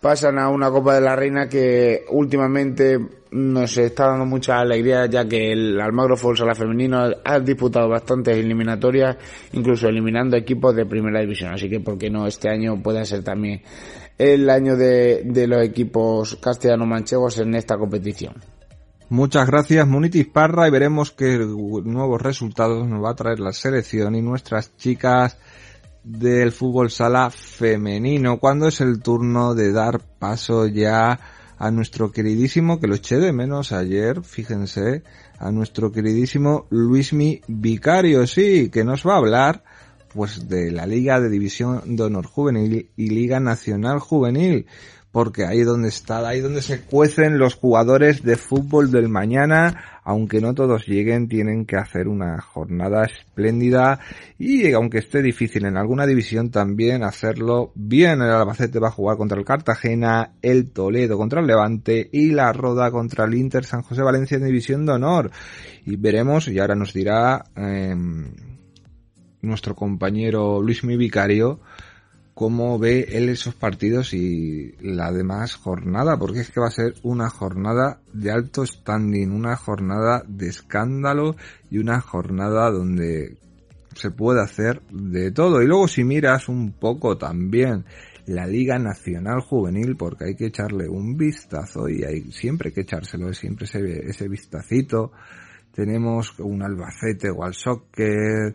pasan a una Copa de la Reina que últimamente nos está dando mucha alegría ya que el Almagro Fútbol Sala Femenino ha disputado bastantes eliminatorias, incluso eliminando equipos de primera división. Así que, ¿por qué no este año puede ser también el año de, de los equipos castellano-manchegos en esta competición? Muchas gracias Munitis Parra y veremos qué nuevos resultados nos va a traer la selección y nuestras chicas del fútbol sala femenino. Cuando es el turno de dar paso ya a nuestro queridísimo que lo eché de menos ayer fíjense a nuestro queridísimo Luismi Vicario. Sí que nos va a hablar pues de la Liga de División de Honor Juvenil y Liga Nacional Juvenil porque ahí donde está, ahí donde se cuecen los jugadores de fútbol del mañana, aunque no todos lleguen, tienen que hacer una jornada espléndida y aunque esté difícil en alguna división también hacerlo bien. El Albacete va a jugar contra el Cartagena, el Toledo contra el Levante y la Roda contra el Inter San José Valencia en división de honor. Y veremos, y ahora nos dirá eh, nuestro compañero Luis Mi Vicario, cómo ve él esos partidos y la demás jornada, porque es que va a ser una jornada de alto standing, una jornada de escándalo y una jornada donde se puede hacer de todo. Y luego si miras un poco también la Liga Nacional Juvenil, porque hay que echarle un vistazo y hay siempre que echárselo, siempre ese, ese vistacito. Tenemos un Albacete o al Soccer,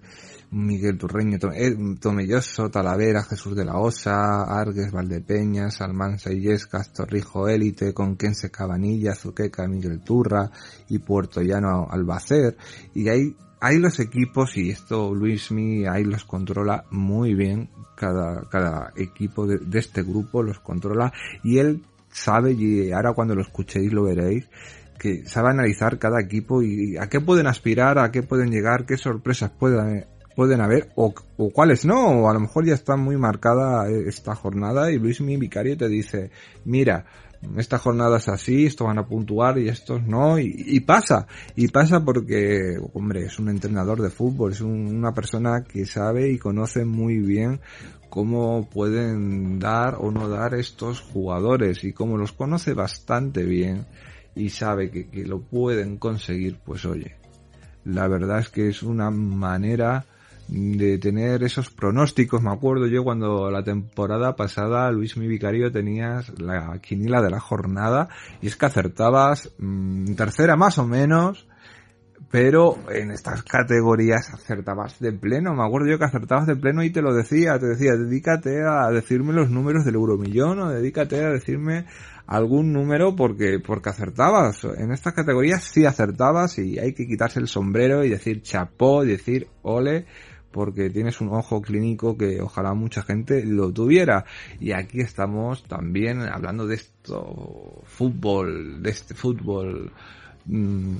Miguel Turreño, eh, Tomelloso, Talavera, Jesús de la Osa, Argues, Valdepeñas, Almanza Illescas, Torrijo Élite, Conquense Cabanilla, Zuqueca, Miguel Turra y Puerto Llano Albacer. Y ahí hay los equipos y esto Luismi ahí los controla muy bien. Cada, cada equipo de este grupo los controla y él sabe y ahora cuando lo escuchéis lo veréis que sabe analizar cada equipo y a qué pueden aspirar, a qué pueden llegar, qué sorpresas pueden pueden haber o, o, cuáles no, o a lo mejor ya está muy marcada esta jornada y Luis mi vicario te dice, mira, esta jornada es así, estos van a puntuar y estos no, y, y pasa, y pasa porque, hombre, es un entrenador de fútbol, es un, una persona que sabe y conoce muy bien cómo pueden dar o no dar estos jugadores y como los conoce bastante bien y sabe que, que lo pueden conseguir, pues oye, la verdad es que es una manera de tener esos pronósticos. Me acuerdo yo cuando la temporada pasada Luis Mi Vicario tenías la quinila de la jornada y es que acertabas mmm, tercera más o menos, pero en estas categorías acertabas de pleno. Me acuerdo yo que acertabas de pleno y te lo decía, te decía, dedícate a decirme los números del euromillón o dedícate a decirme algún número porque porque acertabas en estas categorías sí acertabas y hay que quitarse el sombrero y decir chapó y decir ole porque tienes un ojo clínico que ojalá mucha gente lo tuviera. Y aquí estamos también hablando de esto, fútbol, de este fútbol mmm,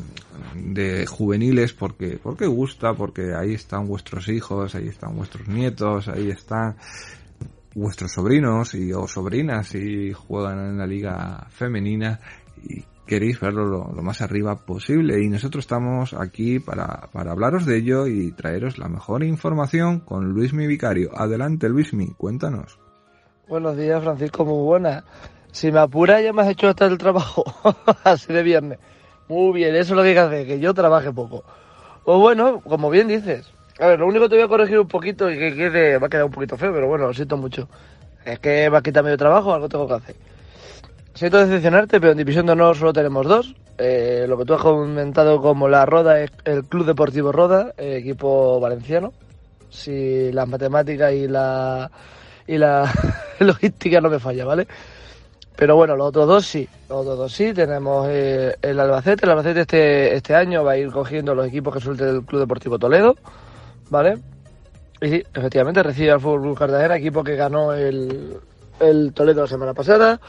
de juveniles, porque, porque gusta, porque ahí están vuestros hijos, ahí están vuestros nietos, ahí están vuestros sobrinos y o sobrinas y juegan en la liga femenina y queréis verlo lo, lo, más arriba posible y nosotros estamos aquí para, para hablaros de ello y traeros la mejor información con Luismi Vicario. Adelante Luismi, cuéntanos. Buenos días Francisco, muy buenas. Si me apura ya me has hecho hasta el trabajo, *laughs* así de viernes. Muy bien, eso es lo que hay que hacer, que yo trabaje poco. Pues bueno, como bien dices. A ver, lo único que te voy a corregir un poquito y que quede, va a quedar un poquito feo, pero bueno, lo siento mucho. Es que me has quitado medio trabajo, algo tengo que hacer. Siento decepcionarte, pero en División de Honor solo tenemos dos. Eh, lo que tú has comentado como la Roda el Club Deportivo Roda, eh, equipo valenciano. Si las matemáticas y la, y la *laughs* logística no me falla, ¿vale? Pero bueno, los otros dos sí, los otros dos sí. Tenemos eh, el Albacete. El Albacete este, este año va a ir cogiendo los equipos que suelte el Club Deportivo Toledo, ¿vale? Y sí, efectivamente recibe al Fútbol Cartagena, equipo que ganó el, el Toledo la semana pasada.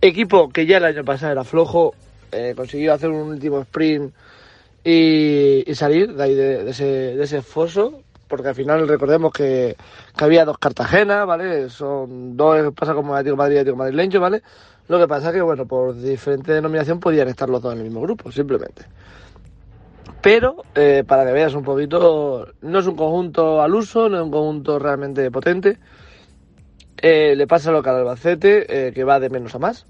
Equipo que ya el año pasado era flojo, eh, consiguió hacer un último sprint y, salir de ahí de, ese, de, ese, porque al final recordemos que, había dos Cartagenas, ¿vale? Son dos, pasa como Atlético Madrid y Atlético Madrileño, ¿vale? Lo que pasa que, bueno, por diferente denominación podían estar los dos en el mismo grupo, simplemente. Pero, eh, para que veas un poquito, no es un conjunto al uso, no es un conjunto realmente potente. Eh, le pasa lo que al Albacete, eh, que va de menos a más.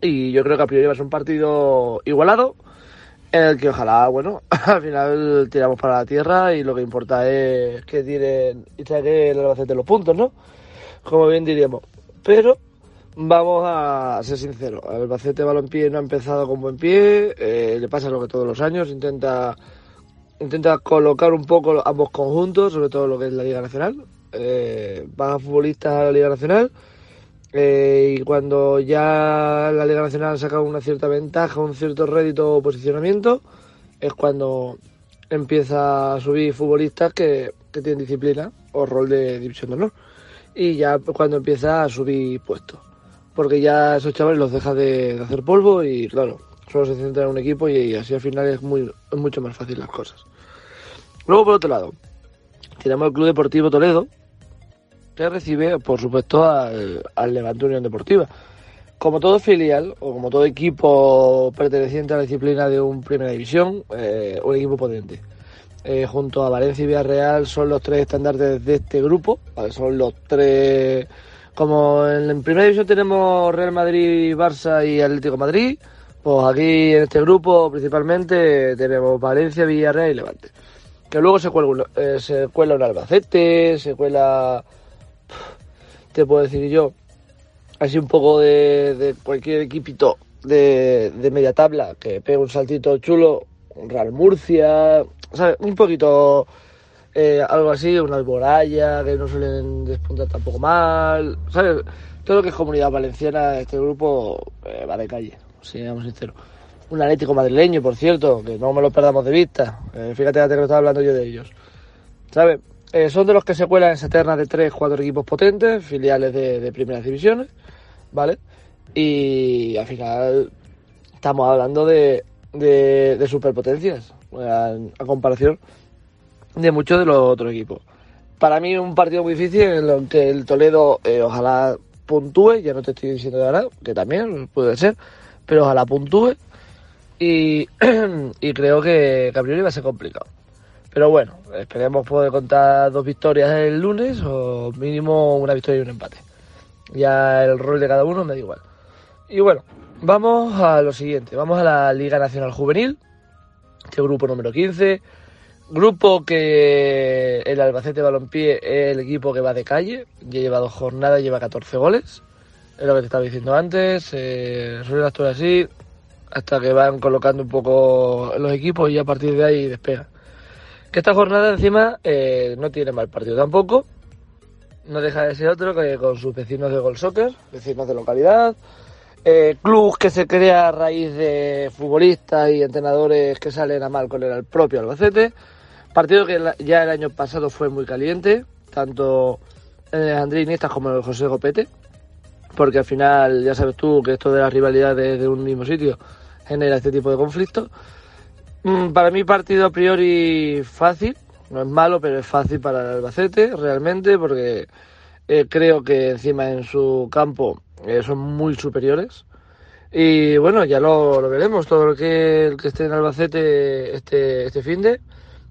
Y yo creo que a priori va a ser un partido igualado, en el que ojalá, bueno, *laughs* al final tiramos para la tierra y lo que importa es que tiren y saque el Albacete los puntos, ¿no? Como bien diríamos. Pero vamos a ser sinceros, el Albacete Balompié no ha empezado con buen pie, eh, le pasa lo que todos los años, intenta intenta colocar un poco ambos conjuntos, sobre todo lo que es la Liga Nacional, eh, van a futbolistas a la Liga Nacional eh, y cuando ya la Liga Nacional saca una cierta ventaja, un cierto rédito o posicionamiento, es cuando empieza a subir futbolistas que, que tienen disciplina o rol de división de honor. Y ya cuando empieza a subir puestos. porque ya esos chavales los deja de, hacer polvo y claro, solo se centra en un equipo y, y así al final es, muy, es mucho más fácil las cosas. Luego, por otro lado, tenemos el Club Deportivo Toledo, que recibe, por supuesto, al, Levante Unión Deportiva. Como todo filial o como todo equipo perteneciente a la disciplina de un Primera División, eh, un equipo potente. Eh, junto a Valencia y Villarreal son los tres estandartes de este grupo, son los tres... Como en, Primera División tenemos Real Madrid, Barça y Atlético Madrid, pues aquí en este grupo principalmente tenemos Valencia, Villarreal y Levante. Que luego se cuela, eh, se cuela un Albacete, se cuela te puedo decir yo, así un poco de, cualquier equipito de, de media tabla que pegue un saltito chulo, un Real Murcia, ¿sabes? Un poquito eh, algo así, una Alboraya, que no suelen despuntar tampoco mal, ¿sabes? Todo lo que es comunidad valenciana, este grupo eh, va de calle, seamos sinceros. Un Atlético madrileño, por cierto, que no me lo perdamos de vista. Eh, fíjate que no estaba hablando yo de ellos. ¿Sabes? Eh, son de los que se cuelan en esa de tres, cuatro equipos potentes, filiales de, de primeras divisiones, ¿vale? Y al final estamos hablando de, de, superpotencias, a, comparación de muchos de los otros equipos. Para mí un partido muy difícil en el que el Toledo eh, ojalá puntúe, ya no te estoy diciendo de que también puede ser, pero ojalá puntúe y, *clears throat* y creo que, que a priori va a ser complicado. Pero bueno, esperemos poder contar dos victorias el lunes o mínimo una victoria y un empate. Ya el rol de cada uno me da igual. Y bueno, vamos a lo siguiente. Vamos a la Liga Nacional Juvenil, este grupo número 15. Grupo que el Albacete Balompié es el equipo que va de calle. Ya lleva dos jornadas, lleva 14 goles. Es lo que te estaba diciendo antes. Eh, suele actuar así hasta que van colocando un poco los equipos y a partir de ahí despegan. Que esta jornada encima eh, no tiene mal partido tampoco. No deja de ser otro que con sus vecinos de Gol Soccer, vecinos de localidad. Eh, club que se crea a raíz de futbolistas y entrenadores que salen a mal con el propio Albacete. Partido que ya el año pasado fue muy caliente, tanto el Andrés Iniesta como el José Gopete. Porque al final, ya sabes tú que esto de las rivalidades de un mismo sitio genera este tipo de conflictos. Mm, Para mí partido a priori fácil, no es malo, pero es fácil para el Albacete realmente porque eh, creo que encima en su campo eh, son muy superiores. Y bueno, ya lo, lo veremos, todo lo que el que esté en Albacete este, este fin de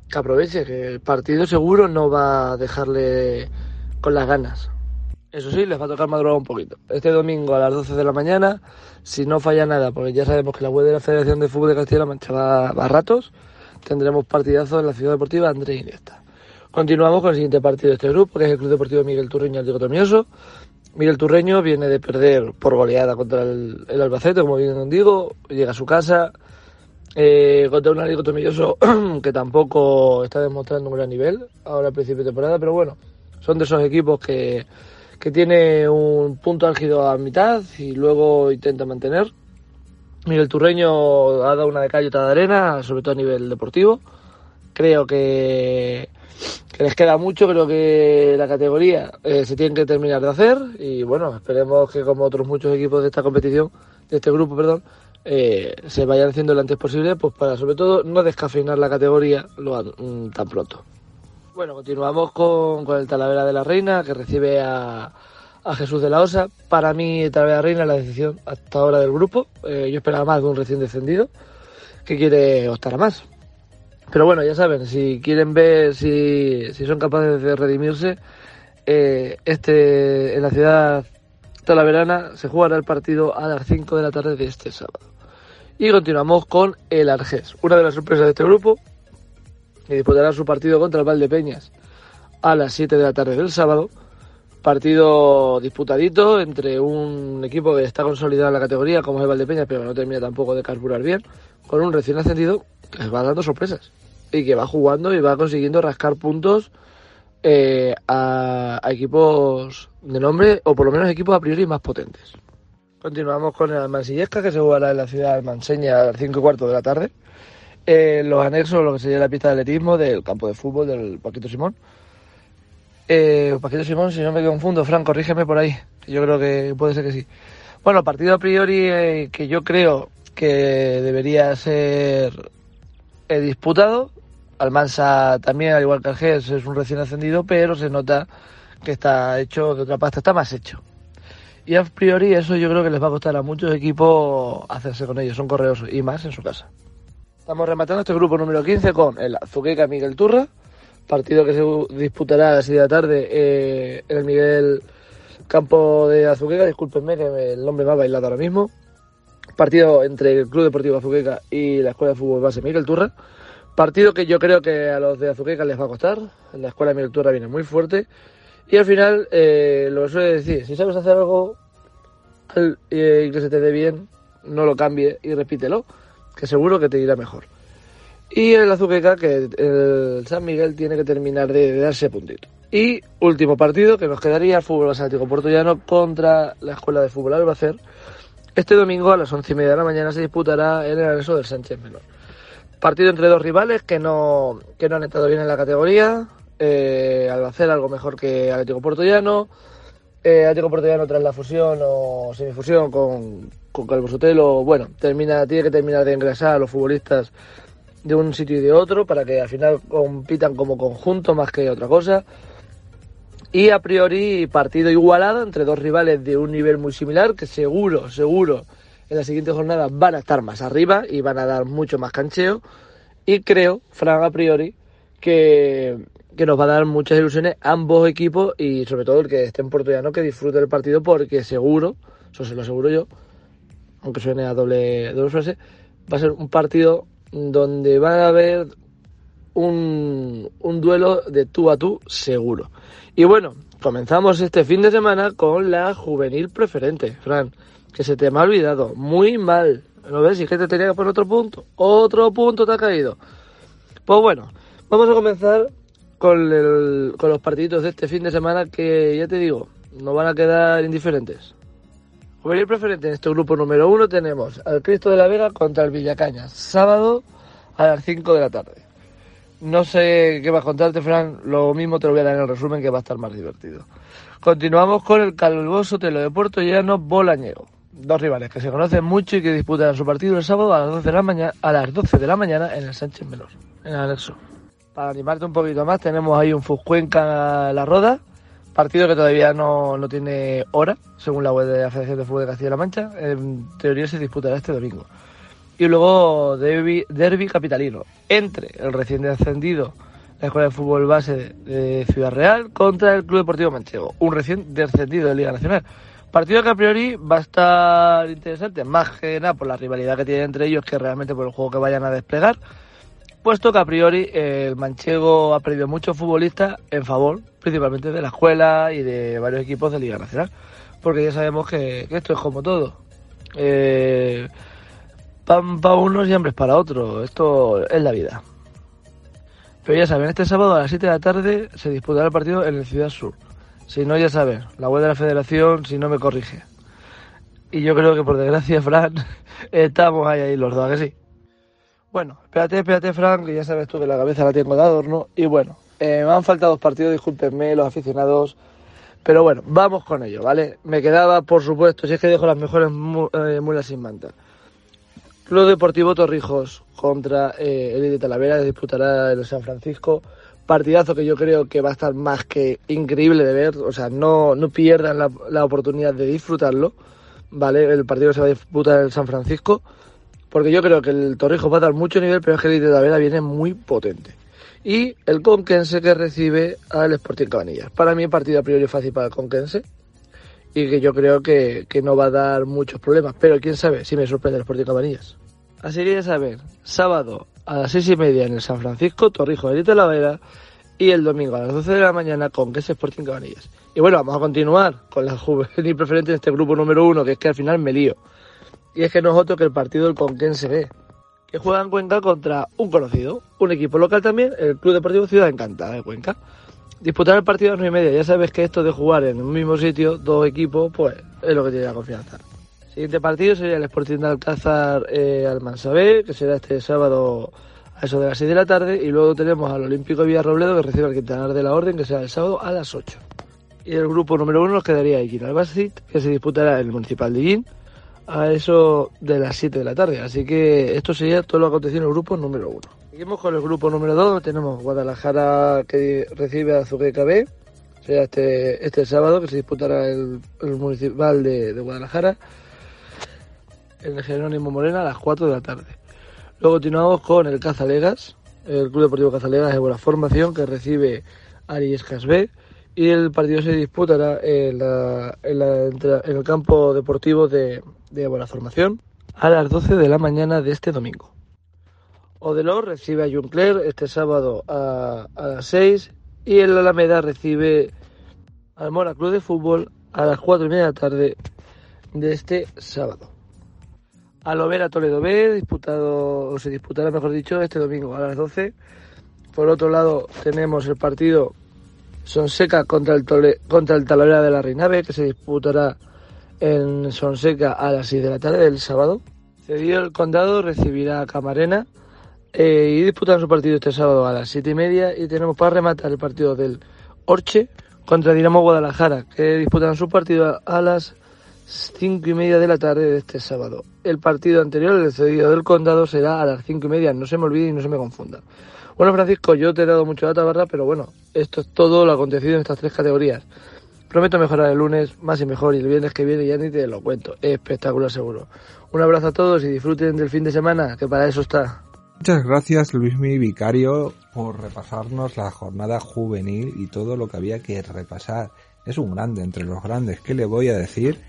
que aproveche, que el partido seguro no va a dejarle con las ganas. Eso sí, les va a tocar madrugar un poquito. Este domingo a las 12 de la mañana, si no falla nada, porque ya sabemos que la web de la Federación de Fútbol de Castilla-La Mancha va, va a ratos, tendremos partidazo en la Ciudad Deportiva Andrés Iniesta. Continuamos con el siguiente partido de este grupo, que es el Club Deportivo Miguel Turreño Atlético Tomioso. Miguel Turreño viene de perder por goleada contra el, Albacete, como bien digo, llega a su casa eh, contra un Atlético Tomilloso que tampoco está demostrando un gran nivel ahora al principio de temporada, pero bueno, son de esos equipos que, que tiene un punto álgido a mitad y luego intenta mantener. Miguel Turreño ha dado una de calle otra de arena, sobre todo a nivel deportivo. Creo que, les queda mucho, creo que la categoría eh, se tiene que terminar de hacer y bueno, esperemos que como otros muchos equipos de esta competición, de este grupo, perdón, eh, se vayan haciendo lo antes posible, pues para sobre todo no descafeinar la categoría lo, an- tan pronto. Bueno, continuamos con, con el Talavera de la Reina, que recibe a, a Jesús de la Osa. Para mí, Talavera de la Reina es la decisión hasta ahora del grupo. Eh, yo esperaba más de un recién descendido que quiere optar a más. Pero bueno, ya saben, si quieren ver si, si son capaces de redimirse, eh, este en la ciudad talaverana se jugará el partido a las 5 de la tarde de este sábado. Y continuamos con el Argés, una de las sorpresas de este grupo, que disputará su partido contra el Valdepeñas a las 7 de la tarde del sábado. Partido disputadito entre un equipo que está consolidado en la categoría, como es el Valdepeñas, pero no termina tampoco de carburar bien, con un recién ascendido que va dando sorpresas y que va jugando y va consiguiendo rascar puntos eh, a, a equipos de nombre, o por lo menos equipos a priori más potentes. Continuamos con el Almansillesca, que se jugará en la ciudad de Almanseña a las 5 y cuarto de la tarde. Eh, los anexos, lo que sería la pista de atletismo del campo de fútbol del Paquito Simón. Eh, Paquito Simón, si no me confundo, Fran, corrígeme por ahí, yo creo que puede ser que sí. Bueno, partido a priori eh, que yo creo que debería ser eh, disputado. Almansa también, al igual que el GES, es un recién ascendido, pero se nota que está hecho de otra pasta, está más hecho. Y a priori eso yo creo que les va a costar a muchos equipos hacerse con ellos, son correos y más en su casa. Estamos rematando este grupo número 15 con el Azuqueca Miguel Turra, partido que se disputará a las 6 de la tarde eh, en el Miguel Campo de Azuqueca, discúlpenme que el nombre me ha bailado ahora mismo. Partido entre el Club Deportivo Azuqueca y la Escuela de Fútbol Base Miguel Turra. Partido que yo creo que a los de Azuqueca les va a costar. La Escuela Miguel Turra viene muy fuerte. Y al final, eh, lo suele decir, si sabes hacer algo eh, y que se te dé bien, no lo cambie y repítelo, que seguro que te irá mejor. Y el Azuqueca, que el San Miguel tiene que terminar de, darse puntito. Y último partido que nos quedaría Fútbol Atlético Portollano contra la Escuela de Fútbol Albacer. Este domingo a las once y media de la mañana se disputará en el anexo del Sánchez Menor. Partido entre dos rivales que no, que no han estado bien en la categoría. Eh, Albacer algo mejor que Atlético Portollano. Eh, Atlético Portollano tras la fusión o semifusión con, con Calvo Sotelo, bueno, termina, tiene que terminar de engrasar a los futbolistas de un sitio y de otro para que al final compitan como conjunto más que otra cosa. Y a priori partido igualado entre dos rivales de un nivel muy similar que seguro, seguro en la siguiente jornada van a estar más arriba y van a dar mucho más cancheo. Y creo, Fran, a priori, que, que nos va a dar muchas ilusiones ambos equipos y sobre todo el que esté en Puerto que disfrute del partido porque seguro, eso se lo aseguro yo, aunque suene a doble, doble frase, va a ser un partido donde va a haber un, un duelo de tú a tú seguro. Y bueno, comenzamos este fin de semana con la juvenil preferente, Fran, que se te me ha olvidado, muy mal. ¿Lo ves? Y que te tenía que poner otro punto. Otro punto te ha caído. Pues bueno, vamos a comenzar con, el, con los partiditos de este fin de semana que ya te digo, no van a quedar indiferentes. Juvenil preferente en este grupo número uno tenemos al Cristo de la Vega contra el Villacaña, sábado a las 5 de la tarde. No sé qué vas a contarte, Fran, lo mismo te lo voy a dar en el resumen que va a estar más divertido. Continuamos con el Calvoso Telo de Puerto Llano Bolañego. Dos rivales que se conocen mucho y que disputan su partido el sábado a las 12 de la mañana, a las 12 de la mañana en el Sánchez Menor, en el anexo. Para animarte un poquito más, tenemos ahí un Fuscuenca La Roda, Partido que todavía no, no, tiene hora, según la web de la Federación de Fútbol de Castilla-La Mancha. En teoría se disputará este domingo. Y luego derby, derby capitalino entre el recién descendido, la Escuela de Fútbol Base de Ciudad Real, contra el Club Deportivo Manchego, un recién descendido de Liga Nacional. Partido que a priori va a estar interesante, más que nada por la rivalidad que tiene entre ellos que realmente por el juego que vayan a desplegar puesto que a priori el manchego ha perdido muchos futbolistas en favor principalmente de la escuela y de varios equipos de Liga Nacional, porque ya sabemos que, esto es como todo. Eh, pan para unos y hambres para otros, esto es la vida. Pero ya saben, este sábado a las 7 de la tarde se disputará el partido en el Ciudad Sur. Si no, ya saben, la web de la federación, si no me corrige. Y yo creo que por desgracia, Fran, *laughs* estamos ahí, ahí los dos, ¿a que sí? Bueno, espérate, espérate, Frank, que ya sabes tú que la cabeza la tengo de adorno. Y bueno, eh, me han faltado dos partidos, discúlpenme, los aficionados. Pero bueno, vamos con ello, ¿vale? Me quedaba, por supuesto, si es que dejo las mejores eh, mulas sin manta. Club Deportivo Torrijos contra eh, el de Talavera disputará en San Francisco. Partidazo que yo creo que va a estar más que increíble de ver. O sea, no, no pierdan la, la oportunidad de disfrutarlo. ¿Vale? El partido se va a disputar en San Francisco porque yo creo que el Torrijos va a dar mucho nivel, pero es que el de Tavera viene muy potente. Y el Conquense que recibe al Sporting Cabanillas. Para mí, partido a priori fácil para el Conquense y que yo creo que, no va a dar muchos problemas, pero quién sabe si me sorprende el Sporting Cabanillas. Así que ya saben, sábado a las seis y media en el San Francisco, Torrijos de Talavera y el domingo a las 12 de la mañana con Conquense Sporting Cabanillas. Y bueno, vamos a continuar con la *laughs* juvenil preferente en este grupo número uno, que es que al final me lío. Y es que no es otro que el partido del Conquense B, que juega en Cuenca contra un conocido, un equipo local también, el Club Deportivo Ciudad Encantada de Cuenca. Disputar el partido a las 9 y media, ya sabes que esto de jugar en un mismo sitio, dos equipos, pues es lo que tiene la confianza. siguiente partido sería el Sporting de Alcázar eh, Almansa B, que será este sábado a eso de las 6 de la tarde, y luego tenemos al Olímpico Villarrobledo que recibe al Quintanar de la Orden, que será el sábado a las 8. Y el grupo número uno nos quedaría Iguín Albacete, que se disputará en el Municipal de Iguín a eso de las 7 de la tarde. Así que esto sería todo lo acontecido en el grupo número uno. Seguimos con el grupo número 2. Tenemos Guadalajara que recibe a Zuqueca B. Será este, este sábado que se disputará el, Municipal de, Guadalajara en el Jerónimo Morena a las 4 de la tarde. Luego continuamos con el Cazalegas, el Club Deportivo Cazalegas de buena formación que recibe Aries B y el partido se disputará en, el campo deportivo de, de, buena formación a las 12 de la mañana de este domingo. Odelor recibe a Juncler este sábado a, a las 6 y el Alameda recibe al Mora Club de Fútbol a las 4 y media de la tarde de este sábado. Alovera Toledo B, disputado, o se disputará, mejor dicho, este domingo a las 12. Por otro lado, tenemos el partido Sonseca contra el, Tole, contra el Talavera de la Reina B, que se disputará en Sonseca a las 6 de la tarde del sábado. Cedido el Condado recibirá a Camarena eh, y disputarán su partido este sábado a las 7 y media. Y tenemos para rematar el partido del Orche contra Dinamo Guadalajara, que disputarán su partido a las cinco y media de la tarde de este sábado. El partido anterior, el cedido del condado, será a las cinco y media. No se me olvide y no se me confunda. Bueno, Francisco, yo te he dado mucho data, barra, pero bueno, esto es todo lo acontecido en estas tres categorías. Prometo mejorar el lunes más y mejor y el viernes que viene ya ni te lo cuento. Espectacular seguro. Un abrazo a todos y disfruten del fin de semana, que para eso está. Muchas gracias Luismi Vicario por repasarnos la jornada juvenil y todo lo que había que repasar. Es un grande entre los grandes. ¿Qué le voy a decir?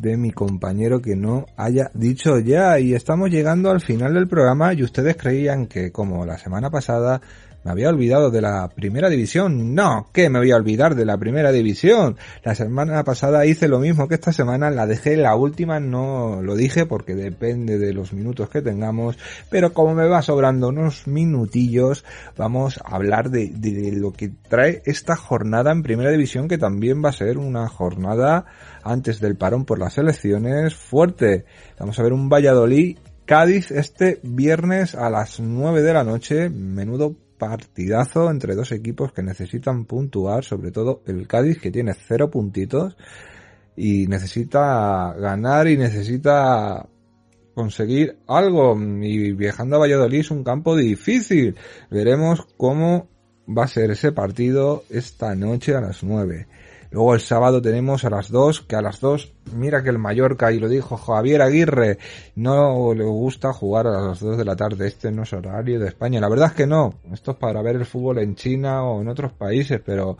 De mi compañero que no haya dicho ya. Y estamos llegando al final del programa y ustedes creían que como la semana pasada me había olvidado de la primera división. No, que me voy a olvidar de la primera división. La semana pasada hice lo mismo que esta semana, la dejé la última, no lo dije porque depende de los minutos que tengamos, pero como me va sobrando unos minutillos, vamos a hablar de, de lo que trae esta jornada en primera división que también va a ser una jornada antes del parón por las elecciones fuerte. Vamos a ver un Valladolid Cádiz este viernes a las 9 de la noche. Menudo partidazo entre dos equipos que necesitan puntuar, sobre todo el Cádiz que tiene cero puntitos y necesita ganar y necesita conseguir algo. Y viajando a Valladolid es un campo difícil. Veremos cómo va a ser ese partido esta noche a las 9. Luego el sábado tenemos a las 2, que a las 2, mira que el Mallorca, y lo dijo Javier Aguirre, no le gusta jugar a las 2 de la tarde, este no es horario de España. La verdad es que no, esto es para ver el fútbol en China o en otros países, pero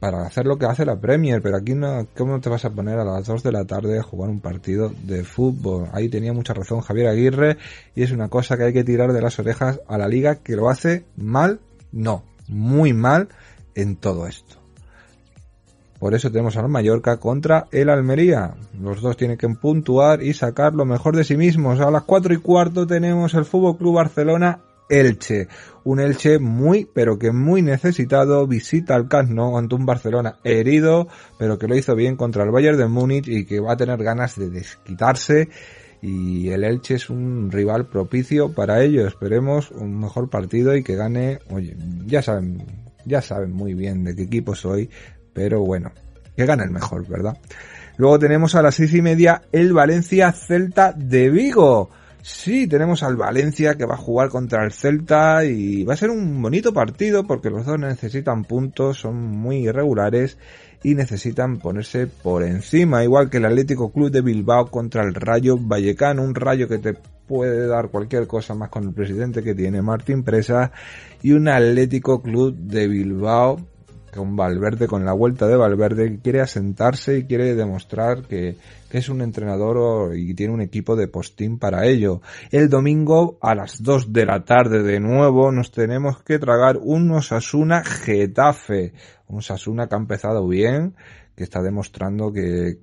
para hacer lo que hace la Premier, pero aquí no, ¿cómo te vas a poner a las 2 de la tarde a jugar un partido de fútbol? Ahí tenía mucha razón Javier Aguirre y es una cosa que hay que tirar de las orejas a la liga que lo hace mal, no, muy mal en todo esto. Por eso tenemos al Mallorca contra el Almería. Los dos tienen que puntuar y sacar lo mejor de sí mismos. A las cuatro y cuarto tenemos el Fútbol Club Barcelona Elche. Un Elche muy, pero que muy necesitado. Visita al Camp Nou ante un Barcelona herido, pero que lo hizo bien contra el Bayern de Múnich y que va a tener ganas de desquitarse. Y el Elche es un rival propicio para ello. Esperemos un mejor partido y que gane. Oye, ya saben, ya saben muy bien de qué equipo soy pero bueno, que gana el mejor, ¿verdad? Luego tenemos a las seis y media el Valencia Celta de Vigo. Sí, tenemos al Valencia que va a jugar contra el Celta y va a ser un bonito partido porque los dos necesitan puntos, son muy irregulares y necesitan ponerse por encima, igual que el Atlético Club de Bilbao contra el Rayo Vallecano, un rayo que te puede dar cualquier cosa más con el presidente que tiene Martín Presa y un Atlético Club de Bilbao con Valverde, con la vuelta de Valverde, quiere asentarse y quiere demostrar que, es un entrenador y tiene un equipo de postín para ello. El domingo a las 2 de la tarde de nuevo nos tenemos que tragar un Osasuna Getafe. Un Osasuna que ha empezado bien, que está demostrando que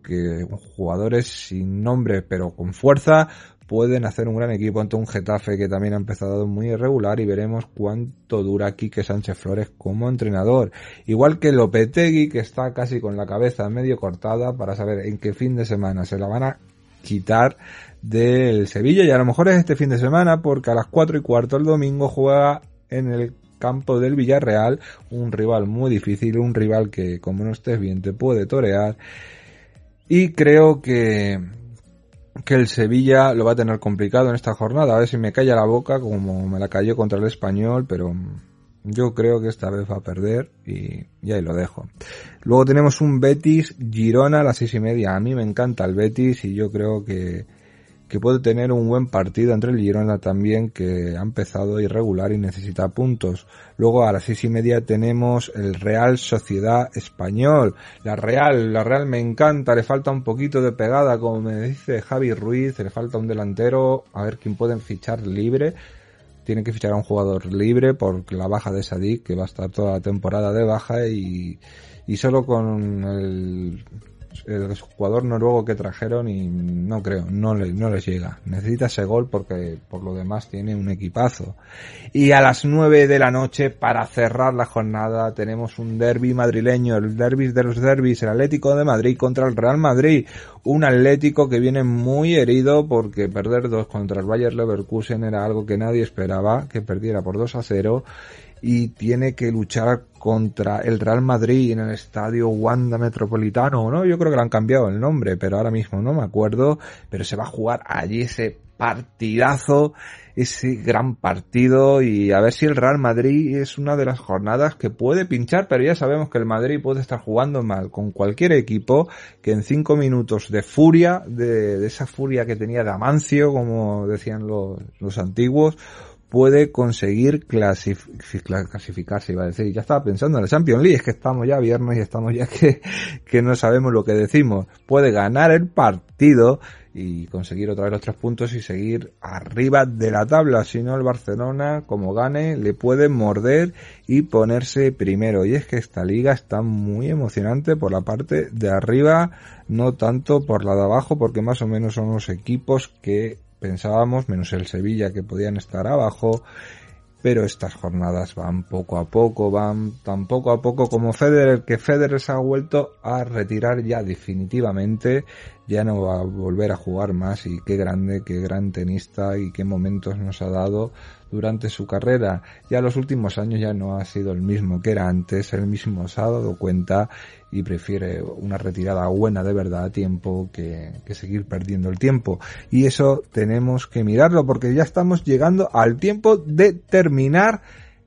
jugadores sin nombre pero con fuerza pueden hacer un gran equipo ante un Getafe que también ha empezado muy irregular y veremos cuánto dura Quique Sánchez Flores como entrenador. Igual que Lopetegui que está casi con la cabeza medio cortada para saber en qué fin de semana se la van a quitar del Sevilla y a lo mejor es este fin de semana porque a las cuatro y cuarto el domingo juega en el campo del Villarreal, un rival muy difícil, un rival que como no estés bien te puede torear. Y creo que, que el Sevilla lo va a tener complicado en esta jornada. A ver si me calla la boca como me la cayó contra el español, pero yo creo que esta vez va a perder y, y ahí lo dejo. Luego tenemos un Betis Girona a las seis y media. A mí me encanta el Betis y yo creo que, que puede tener un buen partido entre el Girona también que ha empezado irregular y necesita puntos. Luego a las seis y media tenemos el Real Sociedad Español. La Real, la Real me encanta, le falta un poquito de pegada como me dice Javi Ruiz, le falta un delantero, a ver quién pueden fichar libre. Tienen que fichar a un jugador libre por la baja de Sadik, que va a estar toda la temporada de baja y, y solo con el el jugador noruego que trajeron y no creo, no, le, no les llega. Necesita ese gol porque por lo demás tiene un equipazo. Y a las 9 de la noche, para cerrar la jornada, tenemos un derby madrileño, el derby de los derbis, el Atlético de Madrid contra el Real Madrid. Un Atlético que viene muy herido porque perder dos contra el Bayer Leverkusen era algo que nadie esperaba, que perdiera por 2 a 0 y tiene que luchar contra el Real Madrid en el estadio Wanda Metropolitano, ¿no? Yo creo que le han cambiado el nombre, pero ahora mismo no me acuerdo, pero se va a jugar allí ese partidazo, ese gran partido y a ver si el Real Madrid es una de las jornadas que puede pinchar, pero ya sabemos que el Madrid puede estar jugando mal con cualquier equipo que en cinco minutos de furia, de, esa furia que tenía Damancio, como decían los antiguos, puede conseguir clasificarse, iba a decir. Ya estaba pensando en la Champions League, es que estamos ya viernes y estamos ya que, que no sabemos lo que decimos. Puede ganar el partido y conseguir otra vez los tres puntos y seguir arriba de la tabla. Si no, el Barcelona, como gane, le puede morder y ponerse primero. Y es que esta liga está muy emocionante por la parte de arriba, no tanto por la de abajo, porque más o menos son los equipos que pensábamos, menos el Sevilla que podían estar abajo, pero estas jornadas van poco a poco, van tan poco a poco como Federer, que Federer se ha vuelto a retirar ya definitivamente, ya no va a volver a jugar más y qué grande, qué gran tenista y qué momentos nos ha dado durante su carrera. Ya los últimos años ya no ha sido el mismo que era antes, él mismo se ha dado cuenta y prefiere una retirada buena de verdad a tiempo que, que, seguir perdiendo el tiempo. Y eso tenemos que mirarlo porque ya estamos llegando al tiempo de terminar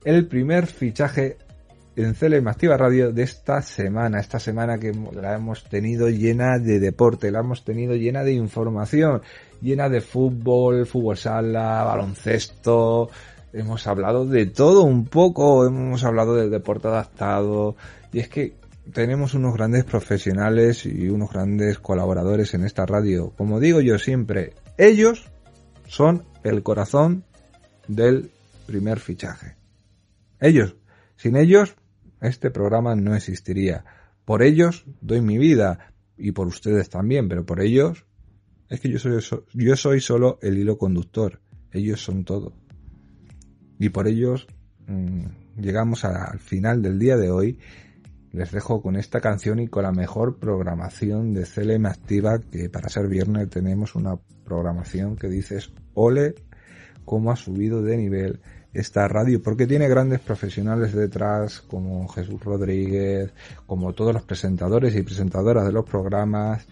el primer fichaje en CLM Activa Radio de esta semana, esta semana que la hemos tenido llena de deporte, la hemos tenido llena de información, llena de fútbol, fútbol sala, baloncesto, hemos hablado de todo un poco, hemos hablado del deporte adaptado, y es que tenemos unos grandes profesionales y unos grandes colaboradores en esta radio. Como digo yo siempre, ellos son el corazón del primer fichaje. Ellos, sin ellos, este programa no existiría. Por ellos doy mi vida y por ustedes también, pero por ellos es que yo soy, yo soy solo el hilo conductor. Ellos son todo. Y por ellos mmm, llegamos al final del día de hoy. Les dejo con esta canción y con la mejor programación de CLM Activa, que para ser viernes tenemos una programación que dices, ole, cómo ha subido de nivel esta radio, porque tiene grandes profesionales detrás, como Jesús Rodríguez, como todos los presentadores y presentadoras de los programas,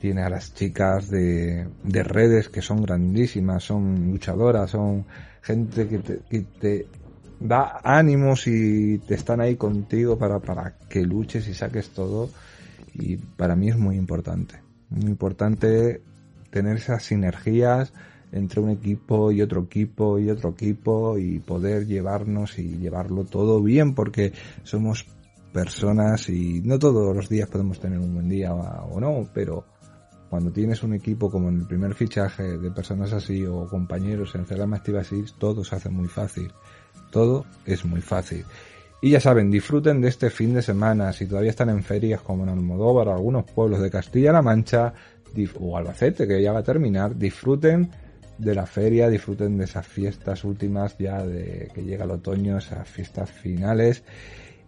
tiene a las chicas de, de redes que son grandísimas, son luchadoras, son gente que te, que te da ánimos y te están ahí contigo para, para que luches y saques todo. Y para mí es muy importante. Muy importante tener esas sinergias entre un equipo y otro equipo y otro equipo y poder llevarnos y llevarlo todo bien porque somos personas y no todos los días podemos tener un buen día o no, pero cuando tienes un equipo como en el primer fichaje de personas así o compañeros en Celama Activa así, todo se hace muy fácil. Todo es muy fácil. Y ya saben, disfruten de este fin de semana. Si todavía están en ferias como en Almodóvar o algunos pueblos de Castilla-La Mancha o Albacete, que ya va a terminar, disfruten de la feria, disfruten de esas fiestas últimas ya de que llega el otoño, esas fiestas finales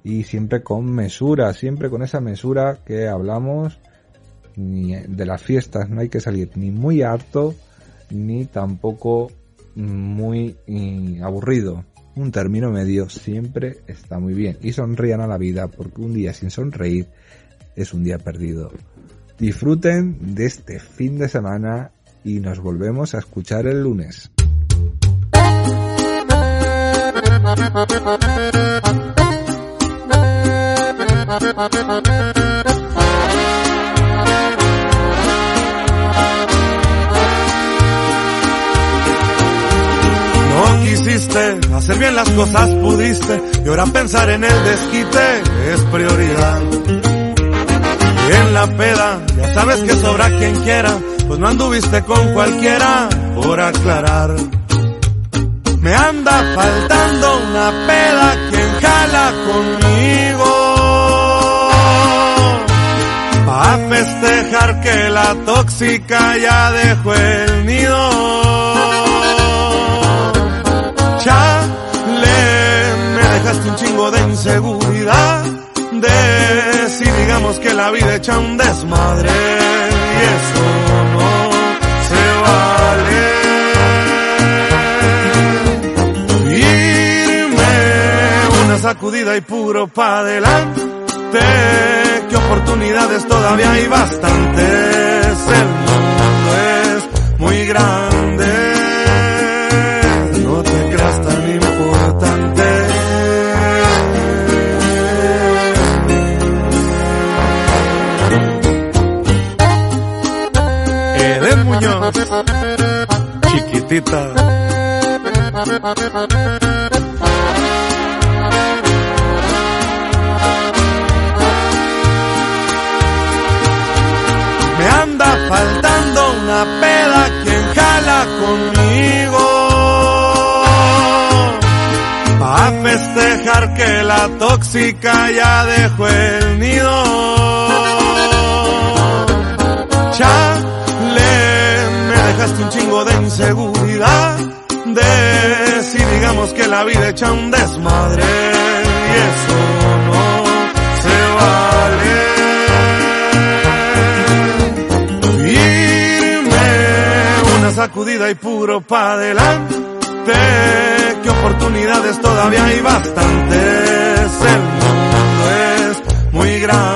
y siempre con mesura, siempre con esa mesura que hablamos de las fiestas, no hay que salir ni muy harto ni tampoco muy aburrido. un término medio siempre está muy bien. Y sonrían a la vida porque un día sin sonreír es un día perdido. Disfruten de este fin de semana y nos volvemos a escuchar el lunes. No quisiste hacer bien las cosas, pudiste, y ahora pensar en el desquite es prioridad. Y en la peda, ya sabes que sobra quien quiera, pues no anduviste con cualquiera, por aclarar. Me anda faltando una peda quien jala conmigo. Pa' festejar que la tóxica ya dejó el nido. Chale, me dejaste un chingo de inseguridad. De si digamos que la vida echa un desmadre. Eso no se vale. Irme una sacudida y puro pa' adelante. Que oportunidades todavía hay bastantes. El mundo es muy grande. Me anda faltando una peda quien jala conmigo. Pa' festejar que la tóxica ya dejó el nido. Chale, me dejaste un chingo de inseguridad. Que la vida echa un desmadre. Y eso no se vale. Una sacudida y puro pa' adelante. Que oportunidades todavía hay bastantes. El mundo es muy grande.